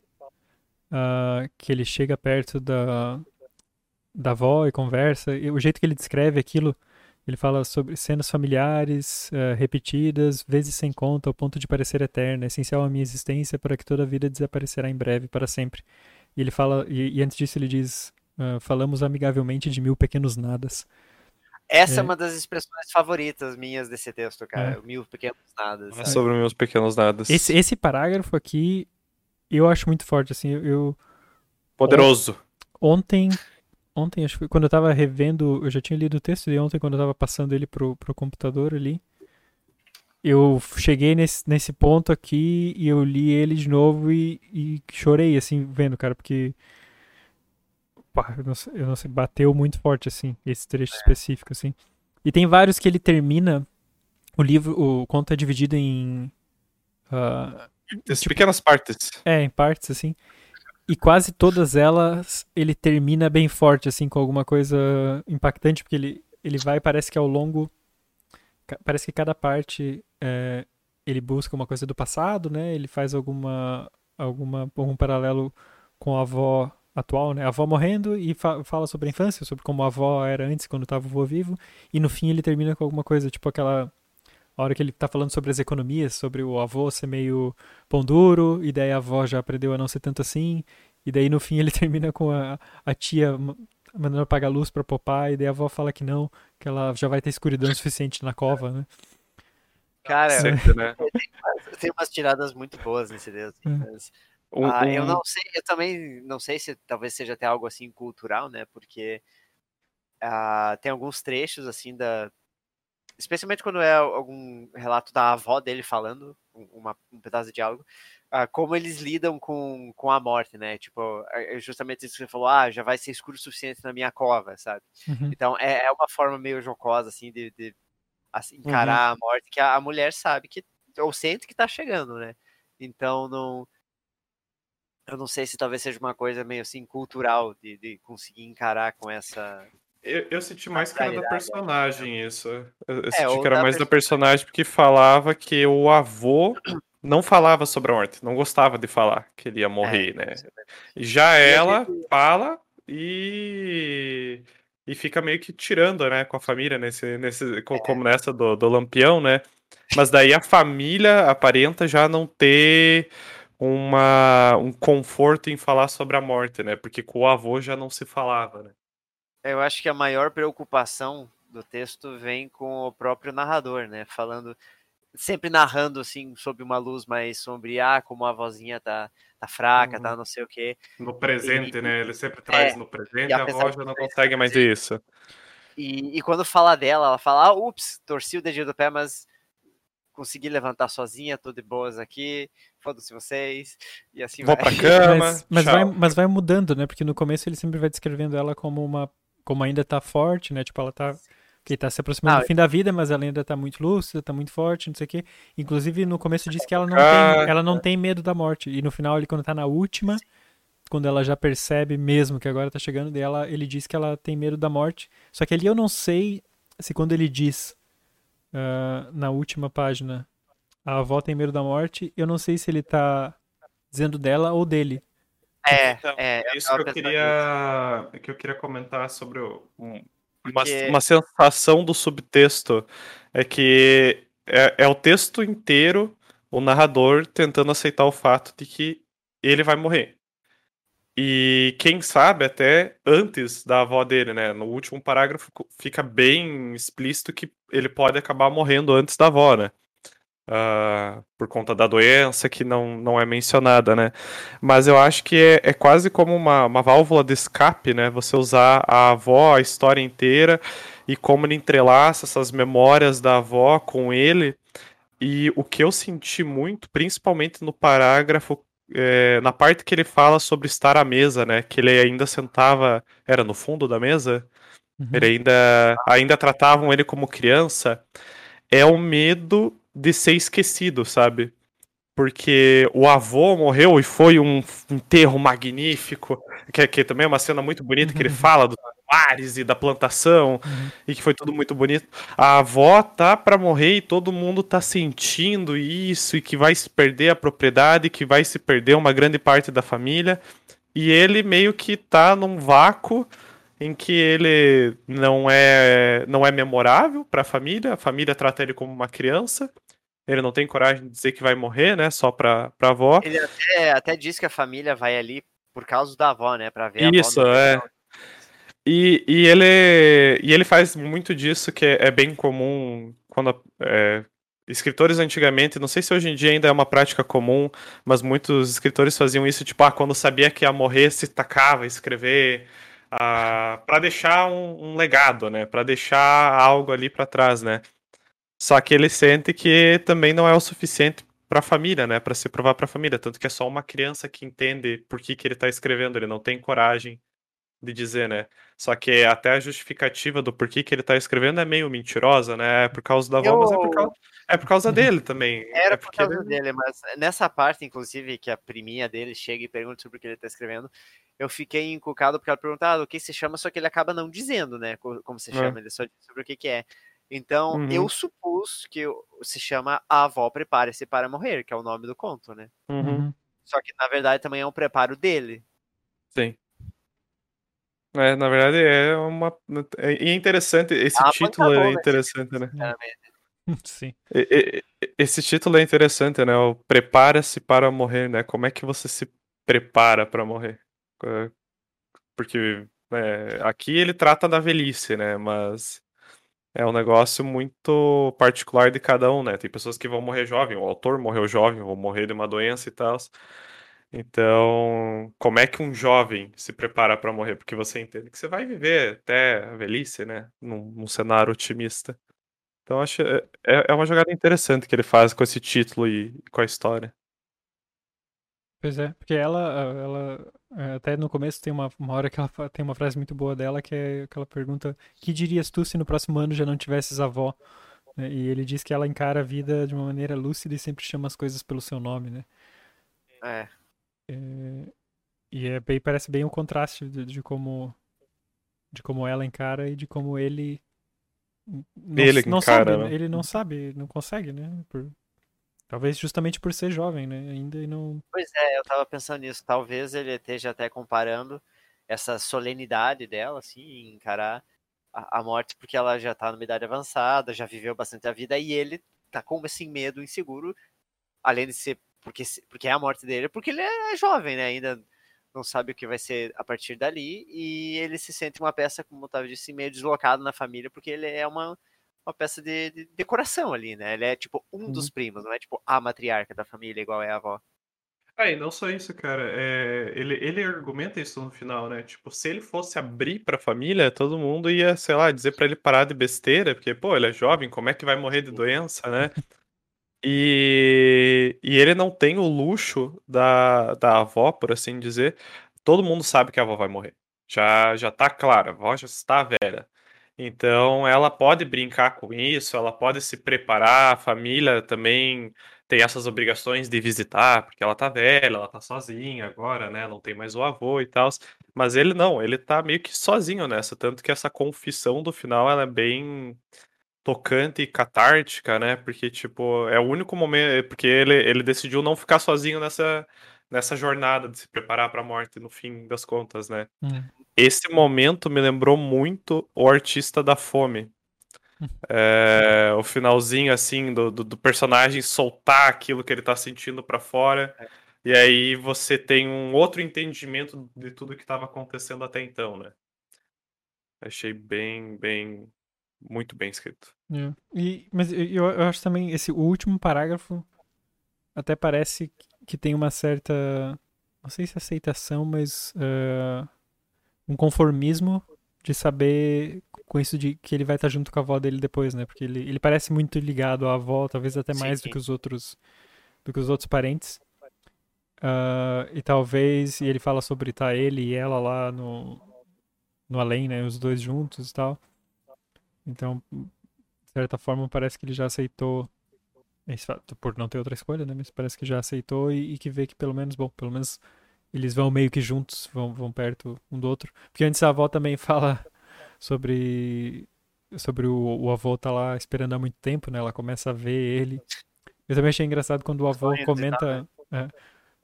uh, que ele chega perto da, da avó e conversa. E o jeito que ele descreve aquilo, ele fala sobre cenas familiares, uh, repetidas, vezes sem conta, ao ponto de parecer eterna, essencial à minha existência, para que toda a vida desaparecerá em breve, para sempre. E ele fala, e, e antes disso ele diz: uh, falamos amigavelmente de mil pequenos nadas. Essa é. é, uma das expressões favoritas minhas desse texto, cara. É. Mil pequenos nadas. É sobre meus pequenos nadas. Esse, esse parágrafo aqui, eu acho muito forte, assim, eu... Poderoso. Ontem, ontem, acho que quando eu tava revendo, eu já tinha lido o texto de ontem, quando eu tava passando ele pro, pro computador ali, eu cheguei nesse, nesse ponto aqui e eu li ele de novo e, e chorei, assim, vendo, cara, porque pá, eu não, sei, eu não sei, bateu muito forte, assim, esse trecho é. específico, assim. E tem vários que ele termina, o livro, o conto é dividido em... Uh, tipo, pequenas partes. É, em partes, assim. E quase todas elas ele termina bem forte, assim, com alguma coisa impactante, porque ele, ele vai, parece que ao longo. Parece que cada parte é, ele busca uma coisa do passado, né? Ele faz alguma, alguma algum paralelo com a avó atual, né? A avó morrendo e fa fala sobre a infância, sobre como a avó era antes, quando estava o avô vivo. E no fim ele termina com alguma coisa, tipo aquela a hora que ele está falando sobre as economias, sobre o avô ser meio pão duro, e daí a avó já aprendeu a não ser tanto assim, e daí no fim ele termina com a, a tia mandando apagar a luz para papai, e daí a avó fala que não, que ela já vai ter escuridão suficiente na cova, né? Cara, Sempre, né? tem umas tiradas muito boas nesse dedo, assim, é. mas um, ah, eu não sei, eu também não sei se talvez seja até algo assim cultural, né? Porque ah, tem alguns trechos assim da, especialmente quando é algum relato da avó dele falando uma, um pedaço de diálogo, ah, como eles lidam com, com a morte, né? Tipo, é, é justamente isso que você falou, ah, já vai ser escuro o suficiente na minha cova, sabe? Uhum. Então é, é, uma forma meio jocosa assim de, de assim, encarar uhum. a morte que a, a mulher sabe que ou sente que tá chegando, né? Então não eu não sei se talvez seja uma coisa meio assim cultural de, de conseguir encarar com essa. Eu, eu senti mais que era da personagem isso. Eu, eu é, senti que era mais da personagem porque falava que o avô não falava sobre a morte, não gostava de falar que ele ia morrer, é, né? Já ela fala e e fica meio que tirando, né, com a família nesse, nesse é. como nessa do, do Lampião, né? Mas daí a família aparenta já não ter uma, um conforto em falar sobre a morte, né? Porque com o avô já não se falava, né? Eu acho que a maior preocupação do texto vem com o próprio narrador, né? Falando, sempre narrando assim sobre uma luz mais sombria, ah, como a vozinha tá, tá fraca, uhum. tá não sei o quê. No presente, e, né? Ele sempre traz é, no presente, a voz já não consegue mais isso. E, e quando fala dela, ela fala, ah, ups, torci o dedinho do pé, mas consegui levantar sozinha, tô de boas aqui, foda-se vocês, e assim Vou vai. pra cama, mas, mas vai, mas vai mudando, né? Porque no começo ele sempre vai descrevendo ela como uma, como ainda tá forte, né? Tipo, ela tá, que tá se aproximando ah, do fim da vida, mas ela ainda tá muito lúcida, tá muito forte, não sei o quê. Inclusive, no começo diz que ela não, tem, ela não tem medo da morte, e no final, ele quando tá na última, quando ela já percebe mesmo que agora tá chegando dela, ele diz que ela tem medo da morte. Só que ali eu não sei se quando ele diz uh, na última página, a avó tem medo da morte, eu não sei se ele tá dizendo dela ou dele. É, então, é, é isso que eu queria que eu queria comentar sobre o, um, Porque... uma, uma sensação do subtexto é que é, é o texto inteiro o narrador tentando aceitar o fato de que ele vai morrer. E quem sabe até antes da avó dele, né? No último parágrafo fica bem explícito que ele pode acabar morrendo antes da avó, né? Uh, por conta da doença que não, não é mencionada, né? Mas eu acho que é, é quase como uma, uma válvula de escape, né? Você usar a avó, a história inteira, e como ele entrelaça essas memórias da avó com ele, e o que eu senti muito, principalmente no parágrafo, é, na parte que ele fala sobre estar à mesa, né? Que ele ainda sentava, era no fundo da mesa, uhum. ele ainda, ainda tratavam ele como criança. É o medo de ser esquecido, sabe? Porque o avô morreu e foi um enterro magnífico, que, que também é uma cena muito bonita, que ele fala do mares e da plantação, uhum. e que foi tudo muito bonito. A avó tá para morrer e todo mundo tá sentindo isso, e que vai se perder a propriedade, que vai se perder uma grande parte da família. E ele meio que tá num vácuo em que ele não é não é memorável para a família, a família trata ele como uma criança. Ele não tem coragem de dizer que vai morrer, né? Só pra, pra avó. Ele até, até diz que a família vai ali por causa da avó, né? Pra ver Isso, a avó. Isso, é. E, e, ele, e ele faz muito disso que é, é bem comum quando é, escritores antigamente, não sei se hoje em dia ainda é uma prática comum, mas muitos escritores faziam isso, tipo, ah, quando sabia que ia morrer, se tacava a escrever para deixar um, um, legado, né? Para deixar algo ali para trás, né? Só que ele sente que também não é o suficiente para a família, né? Para se provar para a família, tanto que é só uma criança que entende por que, que ele está escrevendo, ele não tem coragem de dizer, né? Só que até a justificativa do porquê que ele tá escrevendo é meio mentirosa, né? É por causa da avó, eu... mas é por causa, é por causa dele também. Era é por causa ele... dele, mas nessa parte, inclusive, que a priminha dele chega e pergunta sobre o que ele tá escrevendo, eu fiquei encucado porque ela perguntava ah, o que se chama, só que ele acaba não dizendo, né? Como se é. chama, é. ele só diz sobre o que, que é. Então, uhum. eu supus que se chama A Avó Prepare-se para Morrer, que é o nome do conto, né? Uhum. Só que, na verdade, também é um preparo dele. Sim. É, na verdade é uma. É interessante, esse ah, título é interessante, né? Sim. Esse título é interessante, né? O Prepara-se para morrer, né? Como é que você se prepara para morrer? É, porque é, aqui ele trata da velhice, né? Mas é um negócio muito particular de cada um, né? Tem pessoas que vão morrer jovem, o autor morreu jovem, vão morrer de uma doença e tal. Então, como é que um jovem se prepara para morrer? Porque você entende que você vai viver até a velhice, né? Num, num cenário otimista. Então, acho é, é, é uma jogada interessante que ele faz com esse título e com a história. Pois é, porque ela, ela é, até no começo tem uma, uma hora que ela tem uma frase muito boa dela que é aquela pergunta: que dirias tu se no próximo ano já não tivesses avó? Né, e ele diz que ela encara a vida de uma maneira lúcida e sempre chama as coisas pelo seu nome, né? É. É, e é bem, parece bem um contraste de, de, como de como ela encara e de como ele não, ele não encara, sabe, né? ele não sabe, não consegue, né? Por, talvez justamente por ser jovem, né? Ainda não. Pois é, eu tava pensando nisso. Talvez ele esteja até comparando essa solenidade dela, assim, encarar a, a morte porque ela já tá numa idade avançada, já viveu bastante a vida e ele tá com esse medo inseguro, além de ser porque, porque é a morte dele, porque ele é jovem, né? Ainda não sabe o que vai ser a partir dali, e ele se sente uma peça, como o Otávio disse, meio deslocado na família, porque ele é uma, uma peça de, de decoração ali, né? Ele é tipo um uhum. dos primos, não é tipo a matriarca da família, igual é a avó. Ah, e não só isso, cara. É, ele, ele argumenta isso no final, né? Tipo, se ele fosse abrir pra família, todo mundo ia, sei lá, dizer para ele parar de besteira, porque, pô, ele é jovem, como é que vai morrer de doença, né? E, e ele não tem o luxo da, da avó, por assim dizer. Todo mundo sabe que a avó vai morrer. Já, já tá claro, a avó já está velha. Então ela pode brincar com isso, ela pode se preparar, a família também tem essas obrigações de visitar, porque ela tá velha, ela tá sozinha agora, né? Não tem mais o avô e tal. Mas ele não, ele tá meio que sozinho nessa, tanto que essa confissão do final ela é bem tocante e catártica, né? Porque, tipo, é o único momento. Porque ele, ele decidiu não ficar sozinho nessa, nessa jornada de se preparar para a morte, no fim das contas, né? Hum. Esse momento me lembrou muito o Artista da Fome. É, o finalzinho, assim, do, do, do, personagem soltar aquilo que ele tá sentindo para fora. É. E aí você tem um outro entendimento de tudo que estava acontecendo até então, né? Achei bem, bem, muito bem escrito. É. E, mas eu, eu acho também esse último parágrafo até parece que tem uma certa não sei se aceitação, mas uh, um conformismo de saber com isso de que ele vai estar junto com a avó dele depois, né? Porque ele, ele parece muito ligado à avó, talvez até mais sim, sim. do que os outros do que os outros parentes. Uh, e talvez e ele fala sobre estar tá ele e ela lá no no além, né? Os dois juntos e tal. Então, de certa forma, parece que ele já aceitou por não ter outra escolha, né? Mas parece que já aceitou e, e que vê que pelo menos, bom, pelo menos eles vão meio que juntos, vão, vão perto um do outro. Porque antes a avó também fala sobre sobre o, o avô tá lá esperando há muito tempo, né? Ela começa a ver ele. Eu também achei engraçado quando o avô comenta. Né? É,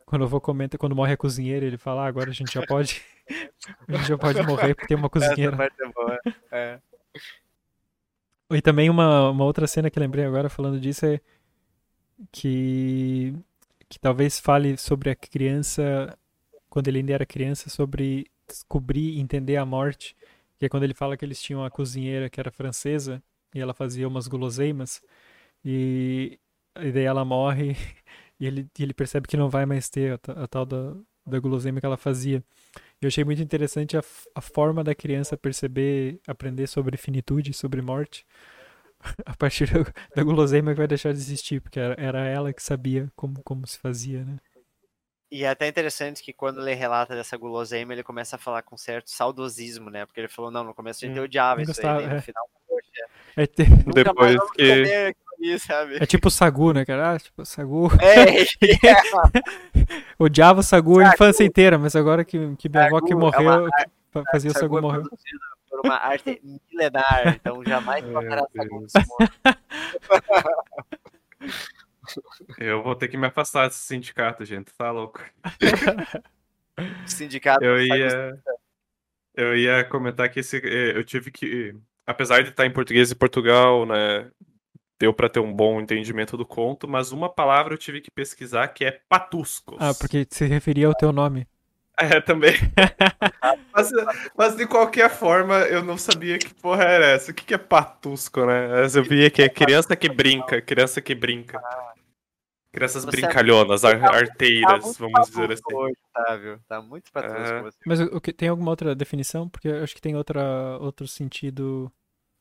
quando o avô comenta, quando morre a cozinheira, ele fala, ah, agora a gente já pode. a gente já pode morrer porque tem uma cozinheira. Essa parte é boa. É. E também uma, uma outra cena que lembrei agora falando disso é que, que talvez fale sobre a criança quando ele ainda era criança, sobre descobrir e entender a morte, que é quando ele fala que eles tinham uma cozinheira que era francesa e ela fazia umas guloseimas e, e daí ela morre e ele, e ele percebe que não vai mais ter a, a tal da, da guloseima que ela fazia. Eu achei muito interessante a, a forma da criança perceber, aprender sobre finitude, sobre morte, a partir da guloseima que vai deixar de existir, porque era, era ela que sabia como, como se fazia, né? E é até interessante que quando ele relata dessa guloseima, ele começa a falar com certo saudosismo, né? Porque ele falou, não, no começo a gente hum, odiava isso gostava, aí, né? no é. final, poxa, é, te... depois que... é tipo o Sagu, né, cara? Ah, tipo, Sagu. É, é. Odiava o Sagu, Sagu a infância inteira, mas agora que, que minha avó que morreu, é uma... fazia o Sagu, Sagu morrer. Por uma arte milenar, então jamais passará Sagu. Eu vou ter que me afastar desse sindicato, gente. Tá louco. sindicato. Eu ia, eu ia comentar que esse, eh, eu tive que, apesar de estar em português e Portugal, né, deu para ter um bom entendimento do conto, mas uma palavra eu tive que pesquisar que é patuscos. Ah, porque se referia ao teu nome. É, também. mas, mas, de qualquer forma, eu não sabia que porra era essa. O que, que é patusco, né? Eu via que é criança que brinca, criança que brinca. Crianças você brincalhonas, ar, tá arteiras, tá vamos dizer assim. Hoje, Otávio. Tá muito pra é... Mas o, que, tem alguma outra definição? Porque eu acho que tem outra, outro sentido.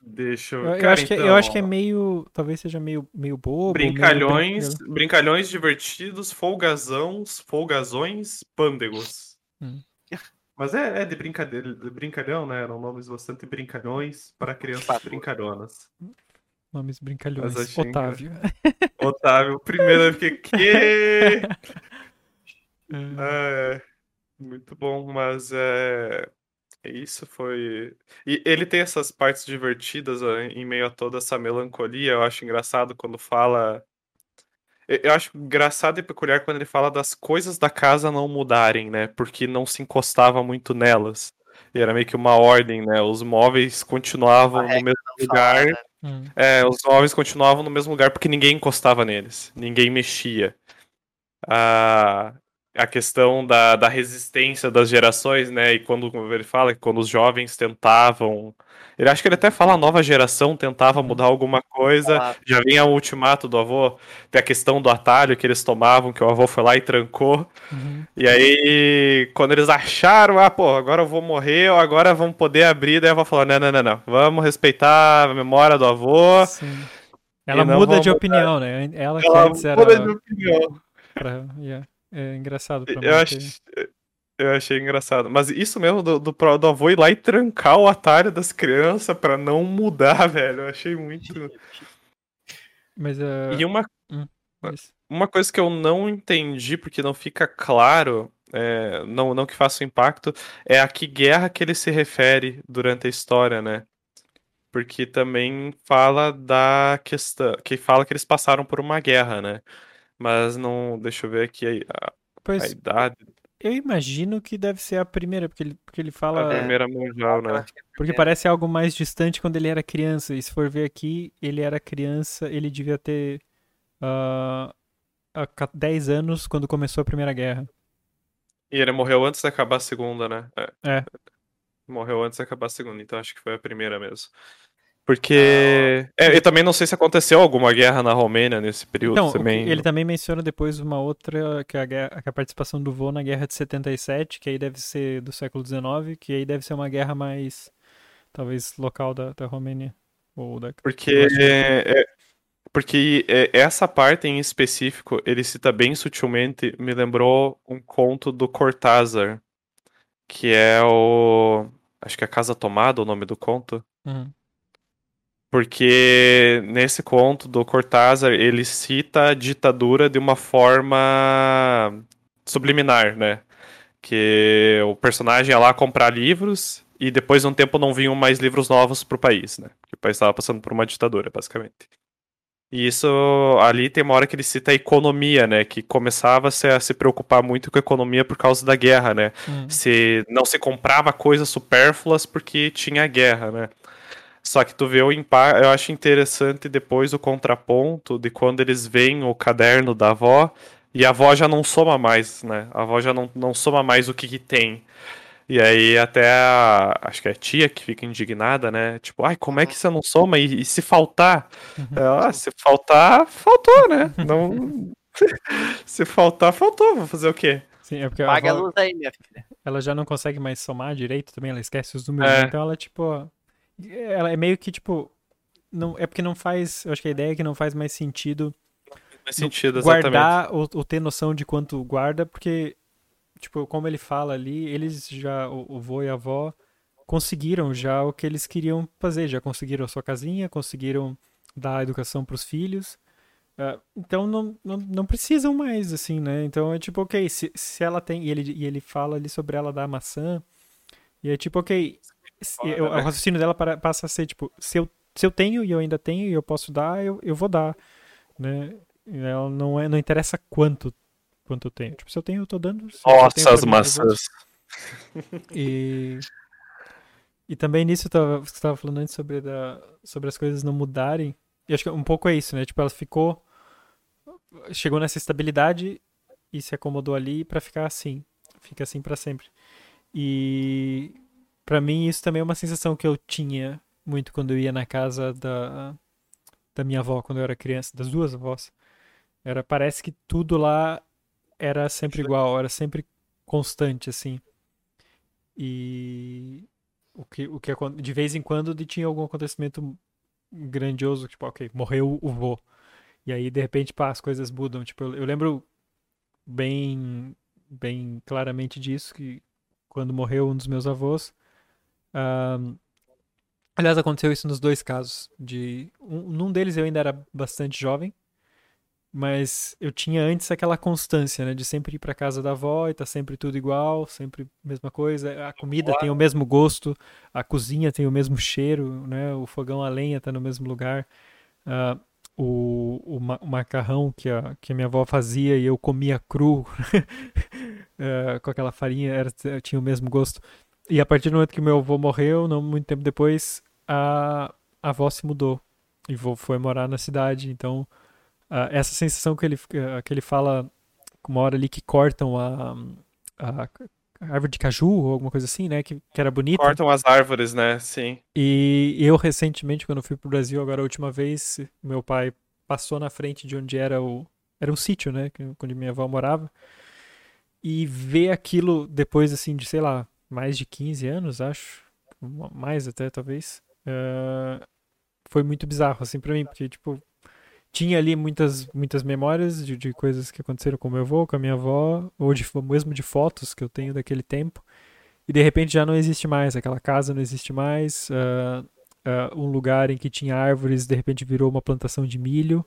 Deixa eu. Eu, Cara, eu acho, então... que, eu acho que é meio. Talvez seja meio, meio bobo. Brincalhões, meio... brincalhões divertidos, folgazões, folgazões, pândegos. Hum. Mas é, é, de brincadeira, de brincalhão, né? Eram nomes bastante brincalhões para crianças brincalhonas. Nomes brincalhões. Otávio. Otávio, primeiro eu fiquei, que? É, muito bom, mas é, isso foi. E ele tem essas partes divertidas ó, em meio a toda essa melancolia. Eu acho engraçado quando fala. Eu acho engraçado e peculiar quando ele fala das coisas da casa não mudarem, né? Porque não se encostava muito nelas. E era meio que uma ordem, né? Os móveis continuavam no mesmo lugar. Fala, né? Hum. É, os móveis continuavam no mesmo lugar porque ninguém encostava neles, ninguém mexia. A, a questão da, da resistência das gerações, né? E quando ele fala que quando os jovens tentavam. Ele acha que ele até fala a nova geração tentava mudar alguma coisa. Já vinha o ultimato do avô. Tem a questão do atalho que eles tomavam, que o avô foi lá e trancou. Uhum. E aí, quando eles acharam, ah, pô, agora eu vou morrer, ou agora vamos poder abrir, daí a avó falou: não, não, não, não. Vamos respeitar a memória do avô. Sim. Ela muda de opinião, né? Ela, Ela que antes era. Muda de opinião. Pra... Yeah. É engraçado pra eu, ach... eu achei engraçado. Mas isso mesmo do, do, do avô ir lá e trancar o atalho das crianças pra não mudar, velho. Eu achei muito. Mas, uh... E uma. Hum, uma coisa que eu não entendi, porque não fica claro, é, não, não que faça impacto, é a que guerra que ele se refere durante a história, né? Porque também fala da questão. Que fala que eles passaram por uma guerra, né? Mas não. Deixa eu ver aqui a, pois, a idade. Eu imagino que deve ser a primeira, porque ele, porque ele fala. A primeira mundial, né? Porque parece algo mais distante quando ele era criança. E se for ver aqui, ele era criança, ele devia ter uh, 10 anos quando começou a Primeira Guerra. E ele morreu antes de acabar a segunda, né? É. é. Morreu antes de acabar a segunda, então acho que foi a primeira mesmo. Porque. Ah, é, eu também não sei se aconteceu alguma guerra na Romênia nesse período então, também. Ele também menciona depois uma outra, que é a, guerra, que é a participação do vô na guerra de 77, que aí deve ser do século XIX, que aí deve ser uma guerra mais. talvez local da, da Romênia. Ou da... Porque, é, porque é, essa parte em específico, ele cita bem sutilmente, me lembrou um conto do Cortázar, que é o. Acho que é Casa Tomada o nome do conto. Uhum. Porque nesse conto do Cortázar, ele cita a ditadura de uma forma subliminar, né? Que o personagem ia lá comprar livros e depois de um tempo não vinham mais livros novos pro país, né? Porque o país estava passando por uma ditadura, basicamente. E isso ali tem uma hora que ele cita a economia, né? Que começava -se a se preocupar muito com a economia por causa da guerra, né? Hum. Se não se comprava coisas supérfluas porque tinha guerra, né? Só que tu vê o impacto, eu acho interessante depois o contraponto de quando eles veem o caderno da avó e a avó já não soma mais, né? A avó já não, não soma mais o que, que tem. E aí até a, acho que é a tia que fica indignada, né? Tipo, ai, como é que você não soma? E, e se faltar? Uhum. Ah, se faltar, faltou, né? Não... se faltar, faltou. Vou fazer o quê? Sim, é porque Paga a, avó, a luz aí, minha filha. Ela já não consegue mais somar direito também, ela esquece os números. É. Então ela, tipo, ela é meio que tipo. Não, é porque não faz. Eu acho que a ideia é que não faz mais sentido. Faz sentido, guardar ou, ou, ter noção de quanto guarda, porque, tipo, como ele fala ali, eles já, o, o vô e a avó, conseguiram já o que eles queriam fazer. Já conseguiram a sua casinha, conseguiram dar educação para os filhos. Uh, então não, não, não, precisam mais, assim, né? Então é tipo, ok, se, se ela tem. E ele, e ele fala ali sobre ela dar maçã. E é tipo, ok, eu, o raciocínio dela para, passa a ser, tipo, se eu, se eu tenho e eu ainda tenho e eu posso dar, eu, eu vou dar, né? Ela não, é, não interessa quanto, quanto eu tenho. Tipo, se eu tenho, eu tô dando. Nossa, as maçãs. E, e também nisso, tava, você estava falando antes sobre, da, sobre as coisas não mudarem. E acho que um pouco é isso, né? Tipo, ela ficou. Chegou nessa estabilidade e se acomodou ali para ficar assim. Fica assim para sempre. E para mim isso também é uma sensação que eu tinha muito quando eu ia na casa da, da minha avó quando eu era criança, das duas avós. Era parece que tudo lá era sempre igual, era sempre constante assim. E o que o que de vez em quando tinha algum acontecimento grandioso, tipo, OK, morreu o vô. E aí de repente pá, as coisas mudam, tipo, eu, eu lembro bem bem claramente disso que quando morreu um dos meus avós, um, aliás, aconteceu isso nos dois casos. De um, num deles eu ainda era bastante jovem, mas eu tinha antes aquela constância, né, de sempre ir para casa da avó e tá sempre tudo igual, sempre mesma coisa. A comida tem o mesmo gosto, a cozinha tem o mesmo cheiro, né, o fogão a lenha tá no mesmo lugar. Uh, o, o, ma o, macarrão que a, que a minha avó fazia e eu comia cru uh, com aquela farinha era, tinha o mesmo gosto. E a partir do momento que meu avô morreu, não muito tempo depois, a, a avó se mudou e foi morar na cidade. Então, uh, essa sensação que ele, uh, que ele fala, uma hora ali que cortam a, a, árvore de caju ou alguma coisa assim, né? Que, que era bonita. Cortam as árvores, né? Sim. E eu, recentemente, quando fui pro Brasil, agora a última vez, meu pai passou na frente de onde era o. Era um sítio, né? Onde minha avó morava. E ver aquilo depois, assim, de, sei lá, mais de 15 anos, acho, mais até talvez, uh, foi muito bizarro assim para mim, porque tipo tinha ali muitas muitas memórias de, de, coisas que aconteceram com meu avô, com a minha avó, ou de, mesmo de fotos que eu tenho daquele tempo, e de repente já não existe mais, aquela casa não existe mais, uh, uh, um lugar em que tinha árvores de repente virou uma plantação de milho,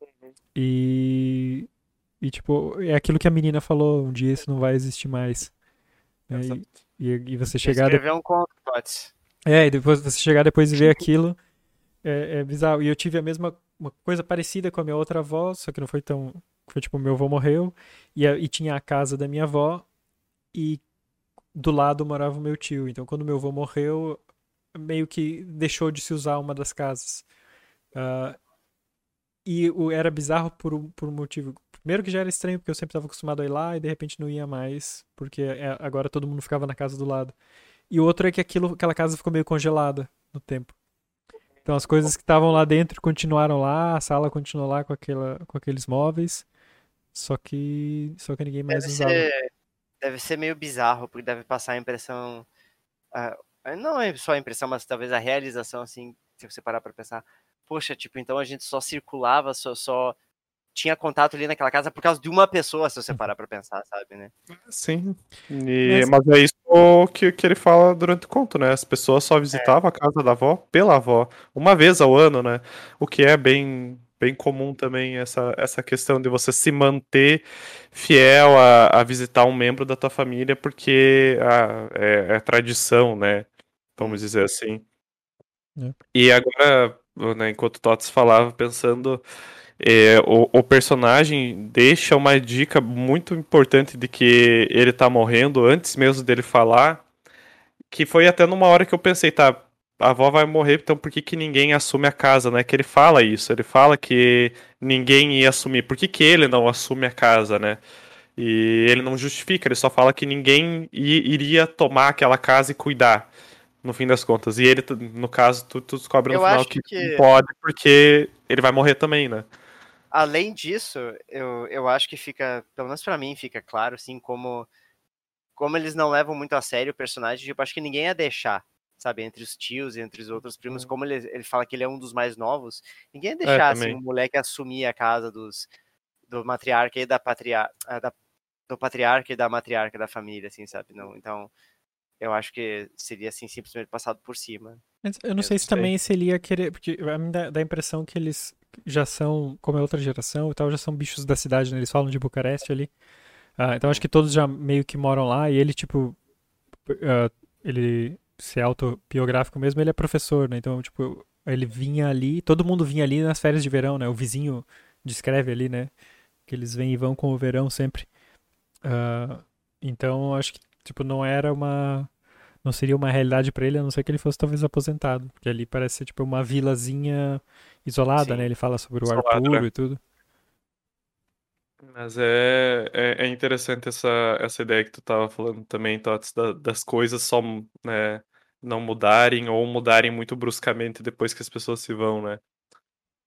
uhum. e e tipo, é aquilo que a menina falou, um dia isso não vai existir mais. É, e, e, você chegar. Escrever um conto. É, e depois você chegar depois e ver aquilo. É, é, bizarro. E eu tive a mesma uma coisa parecida com a minha outra avó, só que não foi tão. Foi tipo, meu avô morreu e, e tinha a casa da minha avó e do lado morava o meu tio. Então, quando meu avô morreu, meio que deixou de se usar uma das casas. Uh, e o, era bizarro por, por um motivo. Primeiro que já era estranho, porque eu sempre estava acostumado a ir lá e de repente não ia mais, porque é, agora todo mundo ficava na casa do lado. E o outro é que aquilo, aquela casa ficou meio congelada no tempo. Então as coisas que estavam lá dentro continuaram lá, a sala continuou lá com, aquela, com aqueles móveis, só que só que ninguém mais deve usava. Ser, deve ser meio bizarro, porque deve passar a impressão. A, não é só a impressão, mas talvez a realização, assim, se você parar pra pensar, poxa, tipo, então a gente só circulava, só, só tinha contato ali naquela casa por causa de uma pessoa, se você parar pra pensar, sabe, né? Sim. E, mas... mas... é isso que, que ele fala durante o conto, né? As pessoas só visitavam é. a casa da avó pela avó, uma vez ao ano, né? O que é bem, bem comum também, essa, essa questão de você se manter fiel a, a visitar um membro da tua família, porque a, é, é tradição, né? Vamos dizer assim. É. E agora, né, enquanto o Tots falava, pensando é, o, o, personagem deixa uma dica muito importante de que ele tá morrendo antes mesmo dele falar. Que foi até numa hora que eu pensei, tá, a avó vai morrer, então por que, que ninguém assume a casa, né? Que ele fala isso, ele fala que ninguém ia assumir. Por que, que ele não assume a casa, né? E ele não justifica, ele só fala que ninguém iria tomar aquela casa e cuidar, no fim das contas. E ele, no caso, tu, tu descobre no eu final que, que, pode, porque ele vai morrer também, né? Além disso, eu, eu acho que fica, pelo menos para mim, fica claro, assim, como, como eles não levam muito a sério o personagem, tipo, acho que ninguém ia deixar, sabe, entre os tios e entre os outros primos, uhum. como ele, ele fala que ele é um dos mais novos, ninguém ia é, deixar, é, assim, um moleque assumir a casa dos, do matriarca e da patriarca, ah, da, do patriarca e da matriarca da família, assim, sabe, não, então, eu acho que seria, assim, simplesmente passado por cima. Eu não sei se também se ele ia querer, porque a mim dá, dá a impressão que eles já são, como é outra geração e tal, já são bichos da cidade, né? Eles falam de Bucareste ali. Uh, então acho que todos já meio que moram lá e ele, tipo, uh, ele ser autobiográfico mesmo, ele é professor, né? Então, tipo, ele vinha ali, todo mundo vinha ali nas férias de verão, né? O vizinho descreve ali, né? Que eles vêm e vão com o verão sempre. Uh, então, acho que, tipo, não era uma não seria uma realidade para ele, a não ser que ele fosse talvez aposentado. Porque ali parece ser tipo uma vilazinha isolada, Sim. né? Ele fala sobre o Isolado, ar puro né? e tudo. Mas é, é, é, interessante essa, essa ideia que tu tava falando também, Tots, da, das coisas só né, não mudarem ou mudarem muito bruscamente depois que as pessoas se vão, né?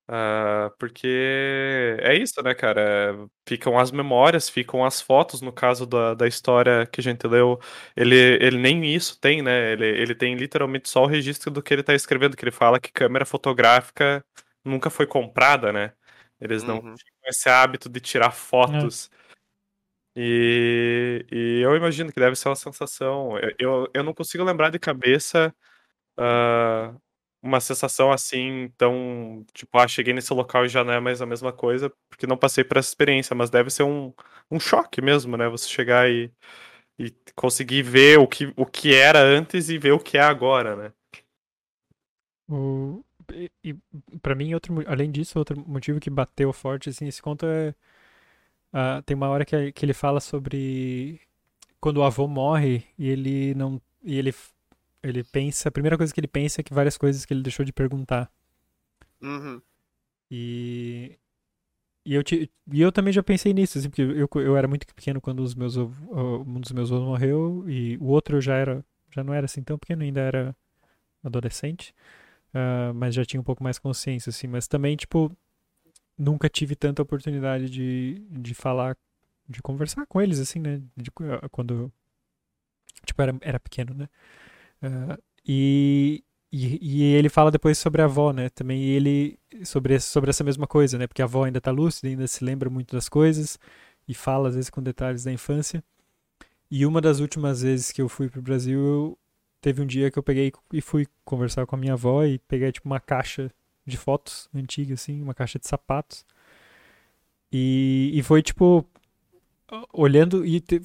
Uh, porque é isso, né, cara? Ficam as memórias, ficam as fotos, no caso da, da história que a gente leu. Ele, ele nem isso tem, né? Ele, ele tem literalmente só o registro do que ele tá escrevendo, que ele fala que câmera fotográfica nunca foi comprada, né? Eles não uhum. tinham esse hábito de tirar fotos. É. E, e eu imagino que deve ser uma sensação. Eu, eu, eu não consigo lembrar de cabeça. Uh, uma sensação assim, tão, tipo, ah, cheguei nesse local e já não é mais a mesma coisa, porque não passei por essa experiência, mas deve ser um, um choque mesmo, né? Você chegar e, e conseguir ver o que, o que era antes e ver o que é agora, né? O, e, e para mim, outro, além disso, outro motivo que bateu forte, assim, esse conto é. Uh, tem uma hora que, que ele fala sobre quando o avô morre e ele não. E ele ele pensa, a primeira coisa que ele pensa é que várias coisas que ele deixou de perguntar. Uhum. E, e eu, te, e eu também já pensei nisso, assim, porque eu, eu era muito pequeno quando os meus, um dos meus avós morreu e o outro eu já era, já não era assim tão pequeno, ainda era adolescente, uh, mas já tinha um pouco mais consciência, assim, mas também, tipo, nunca tive tanta oportunidade de, de falar, de conversar com eles, assim, né, de, quando, tipo, era, era pequeno, né, Uh, e, e, e, ele fala depois sobre a avó, né? Também ele sobre, sobre essa mesma coisa, né? Porque a avó ainda está lúcida, ainda se lembra muito das coisas e fala às vezes com detalhes da infância. E uma das últimas vezes que eu fui pro Brasil, eu, teve um dia que eu peguei e fui conversar com a minha avó e peguei tipo uma caixa de fotos antiga assim, uma caixa de sapatos. E, e foi tipo olhando e te,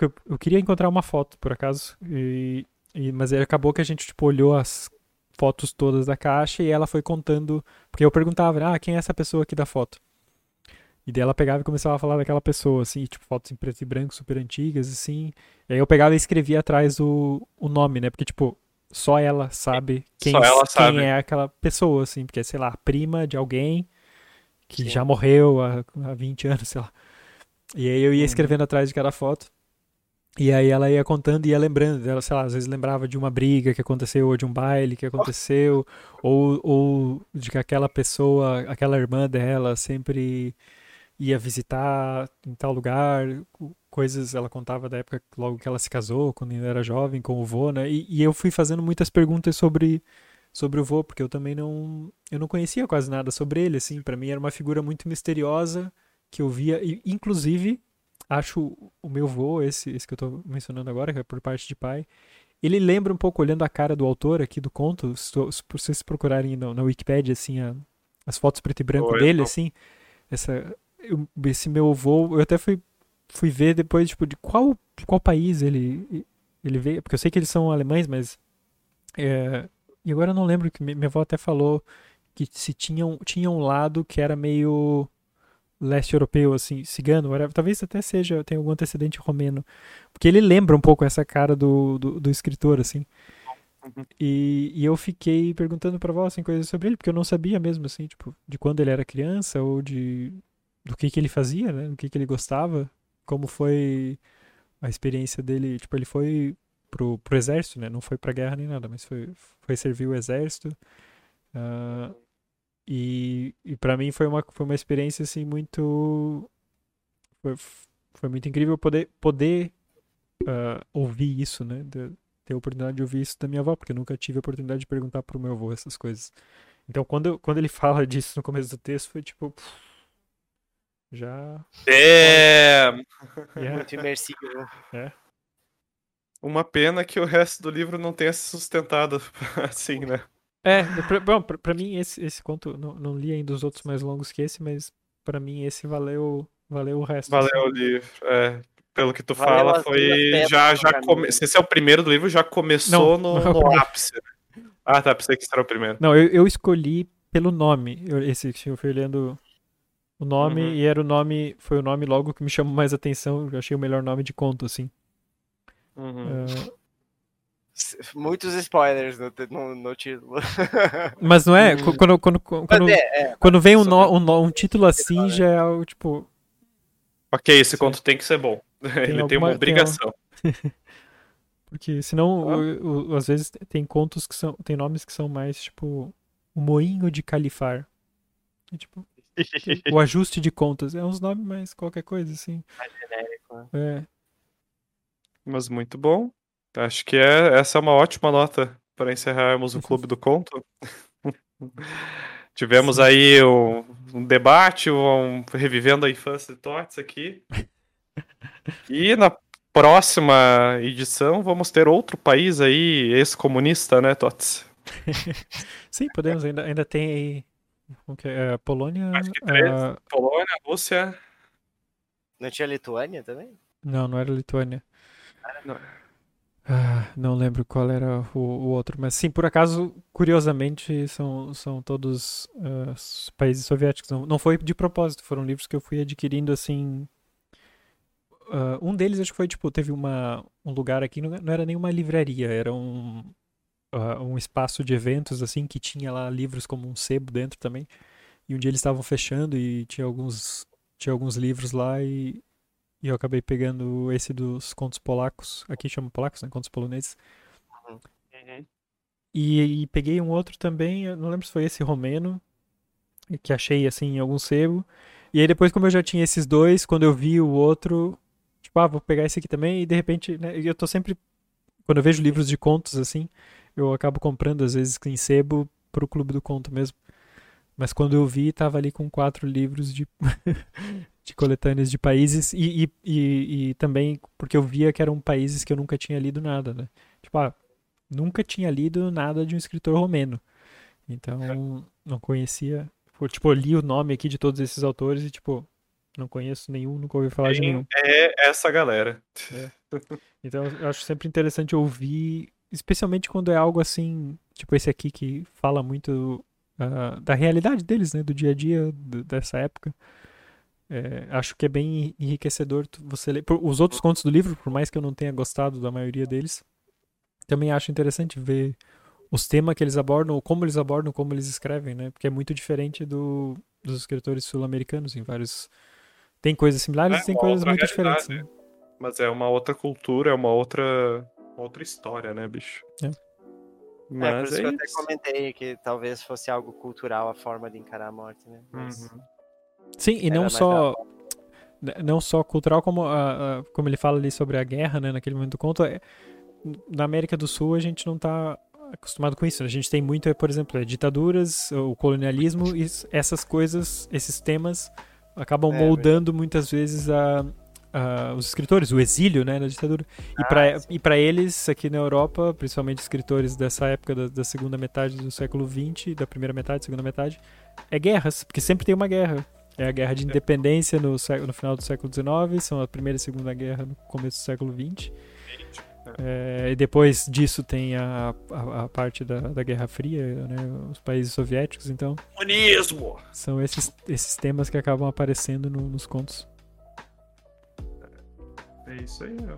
eu, eu queria encontrar uma foto por acaso e, e, mas aí acabou que a gente, tipo, olhou as fotos todas da caixa e ela foi contando. Porque eu perguntava, ah, quem é essa pessoa aqui da foto? E daí ela pegava e começava a falar daquela pessoa, assim, tipo, fotos em preto e branco super antigas, assim. E aí eu pegava e escrevia atrás o, o nome, né? Porque, tipo, só ela sabe quem, ela quem sabe. é aquela pessoa, assim, porque sei lá, prima de alguém que Sim. já morreu há, há 20 anos, sei lá. E aí eu ia uhum. escrevendo atrás de cada foto. E aí ela ia contando e ia lembrando. Ela, sei lá, às vezes lembrava de uma briga que aconteceu, ou de um baile que aconteceu, ou, ou de que aquela pessoa, aquela irmã dela sempre ia visitar em tal lugar, coisas ela contava da época logo que ela se casou, quando ainda era jovem, com o vô, né? E, e eu fui fazendo muitas perguntas sobre sobre o vô, porque eu também não eu não conhecia quase nada sobre ele, assim, para mim era uma figura muito misteriosa que eu via, e, inclusive acho o meu vô, esse, esse que eu tô mencionando agora, que é por parte de pai, ele lembra um pouco, olhando a cara do autor aqui do conto, se, se vocês procurarem na, na Wikipedia, assim, a, as fotos preto e branco Oi, dele, não. assim, essa, eu, esse meu avô, eu até fui, fui ver depois, tipo, de qual, qual país ele, ele veio, porque eu sei que eles são alemães, mas, é, e agora eu não lembro, que minha avó até falou que se tinha, tinha um lado que era meio leste europeu, assim, cigano, whatever. talvez até seja, tenha algum antecedente romeno. Porque ele lembra um pouco essa cara do, do, do escritor, assim. Uhum. E, e, eu fiquei perguntando pra vó, assim, coisas sobre ele, porque eu não sabia mesmo, assim, tipo, de quando ele era criança, ou de do que que ele fazia, né, do que que ele gostava, como foi a experiência dele, tipo, ele foi pro, pro exército, né, não foi pra guerra nem nada, mas foi, foi servir o exército, uh, e, e para mim foi uma, foi uma experiência assim muito foi, foi muito incrível poder poder uh, ouvir isso, né? De, ter a oportunidade de ouvir isso da minha avó, porque eu nunca tive a oportunidade de perguntar pro meu avô essas coisas. Então quando, quando ele fala disso no começo do texto, foi tipo. Pff, já. É! Yeah. Muito imersivo. É. Uma pena que o resto do livro não tenha se sustentado assim, né? É, pra, bom, pra, pra, mim esse, esse conto, não, não li ainda os outros mais longos que esse, mas pra mim esse valeu, valeu o resto. Valeu assim. o livro, é. Pelo que tu valeu fala, foi. Já, já come... Se esse é o primeiro do livro, já começou não, no, não no ápice. Ah, tá, pensei que esse era o primeiro. Não, eu, eu escolhi pelo nome. Eu, esse que eu fui lendo o nome, uhum. e era o nome. Foi o nome logo que me chamou mais atenção. Eu achei o melhor nome de conto, assim. Uhum. Uh, Muitos spoilers no, no, no título. Mas não é? Hum. Quando, quando, quando, é, é, quando vem um, no, um, um, título assim, já é algo tipo. Ok, esse conto tem que ser bom. Tem Ele alguma, tem uma obrigação. Tem Porque senão, ah. o, o, às vezes tem contos que são. Tem nomes que são mais tipo. O Moinho de Califar. É, tipo, o ajuste de contas. É uns nomes mais qualquer coisa, assim. Mais genérico. Né? É. Mas muito bom. Acho que é, essa é uma ótima nota para encerrarmos o Clube do Conto. Tivemos Sim. aí um, um debate, um, revivendo a infância de Tots aqui. E na próxima edição vamos ter outro país aí, ex-comunista, né, Tots? Sim, podemos. Ainda, ainda tem aí. É, Polônia. Acho que três. Uh... Polônia, Rússia. Não tinha Lituânia também? Não, não era Lituânia. Não. Ah, não lembro qual era o, o, outro, mas sim, por acaso, curiosamente, são, são todos uh, países soviéticos. Não, não foi de propósito, foram livros que eu fui adquirindo assim. Uh, um deles acho que foi tipo, teve uma, um lugar aqui, não, não era nenhuma livraria, era um, uh, um espaço de eventos assim que tinha lá livros como um sebo dentro também. E um dia eles estavam fechando e tinha alguns, tinha alguns livros lá e e eu acabei pegando esse dos contos polacos. Aqui chama polacos, né? Contos poloneses. Uhum. E, e, peguei um outro também, não lembro se foi esse romeno, que achei assim em algum sebo. E aí depois, como eu já tinha esses dois, quando eu vi o outro, tipo, ah, vou pegar esse aqui também, e de repente, né, eu tô sempre. Quando eu vejo livros de contos assim, eu acabo comprando às vezes em sebo pro clube do conto mesmo. Mas quando eu vi, tava ali com quatro livros de, de coletâneas de países e, e, e, e, também porque eu via que eram países que eu nunca tinha lido nada, né? Tipo, ah, nunca tinha lido nada de um escritor romeno. Então, não conhecia. Tipo, eu li o nome aqui de todos esses autores e, tipo, não conheço nenhum, nunca ouvi falar de nenhum. É essa galera. É. Então, eu acho sempre interessante ouvir, especialmente quando é algo assim, tipo esse aqui que fala muito uh, da realidade deles, né? Do dia a dia dessa época. É, acho que é bem enriquecedor você ler. Os outros contos do livro, por mais que eu não tenha gostado da maioria deles, também acho interessante ver os temas que eles abordam, ou como eles abordam, como eles escrevem, né? Porque é muito diferente do, dos escritores sul-americanos em vários. Tem coisas similares é, e tem coisas muito diferentes. Né? Mas é uma outra cultura, é uma outra, outra história, né, bicho? É. Mas é, por isso é que eu até comentei que talvez fosse algo cultural a forma de encarar a morte, né? Mas... Uhum. Sim, e não só não só cultural, como, a, a, como ele fala ali sobre a guerra, né, naquele momento do conto, é, na América do Sul a gente não está acostumado com isso. A gente tem muito, por exemplo, é, ditaduras, o colonialismo, e essas coisas, esses temas acabam é, moldando muitas vezes a, os escritores, o exílio né, da ditadura. Ah, e para eles, aqui na Europa, principalmente escritores dessa época, da, da, segunda metade do século XX, da primeira metade, segunda metade, é guerras, porque sempre tem uma guerra. É a guerra de independência no, no final do século XIX, são a primeira e segunda guerra no começo do século XX. É, e depois disso tem a, a, a parte da, da, Guerra Fria, né, os países soviéticos, então. Comunismo! São esses, esses temas que acabam aparecendo no, nos contos. É isso aí, ó.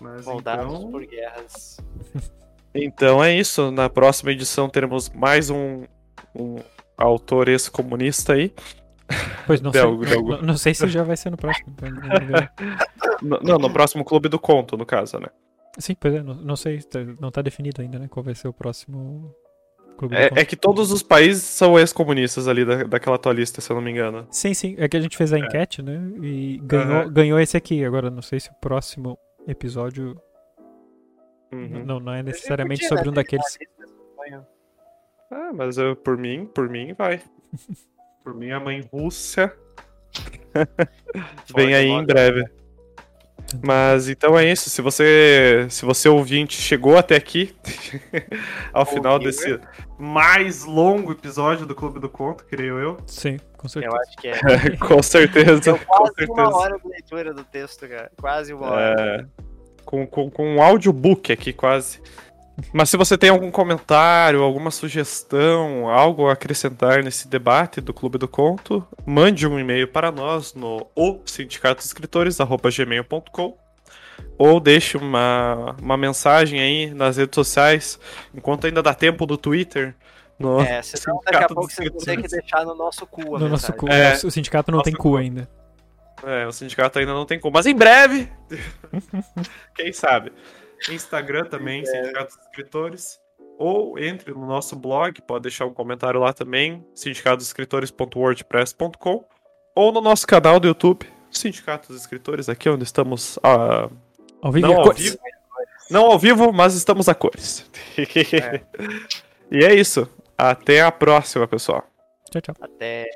Mas Moldados então... por guerras. Então é isso. Na próxima edição teremos mais um, um autor ex-comunista aí. Pois não, sei, não, não, sei se já vai ser no próximo. Então não, não, no próximo Clube do Conto, no caso, né? Sim, pois é, não, não sei, tá, não tá definido ainda, né? Qual vai ser o próximo Clube é, é, que todos os países são ex-comunistas ali da, daquela tua lista, se eu não me engano. Sim, sim. É que a gente fez a é. enquete, é. né? E ganhou, uhum. ganhou esse aqui. Agora, não sei se o próximo episódio. Uhum. Não, não é necessariamente sobre um daqueles. Ah, mas eu, por mim, por mim, vai. por mim, a mãe Rússia. Vem aí em breve. Mas então é isso. Se você, se você ouvinte chegou até aqui, ao final desse mais longo episódio do Clube do Conto, creio eu. Sim, com certeza. Eu acho que é. com certeza. Deu quase certeza. uma hora de leitura do texto, cara. Quase uma hora. É, com, com, com um audiobook aqui, quase. Mas se você tem algum comentário, alguma sugestão, algo a acrescentar nesse debate do Clube do Conto, mande um e-mail para nós no o sindicatosescritores@gmail.com ou deixe uma, uma mensagem aí nas redes sociais, enquanto ainda dá tempo no Twitter. No é, senão daqui a pouco vocês vão ter que deixar no nosso cu. No nosso cu. É, o sindicato não tem cu ainda. É, o sindicato ainda não tem cu. Mas em breve, quem sabe? Instagram também, é. Sindicato dos Escritores. Ou entre no nosso blog, pode deixar um comentário lá também, sindicatosescritores.wordpress.com ou no nosso canal do YouTube, Sindicato dos Escritores, aqui onde estamos uh, ao vivo, não, ao vivo não ao vivo, mas estamos a cores. É. e é isso. Até a próxima, pessoal. Tchau, tchau. Até.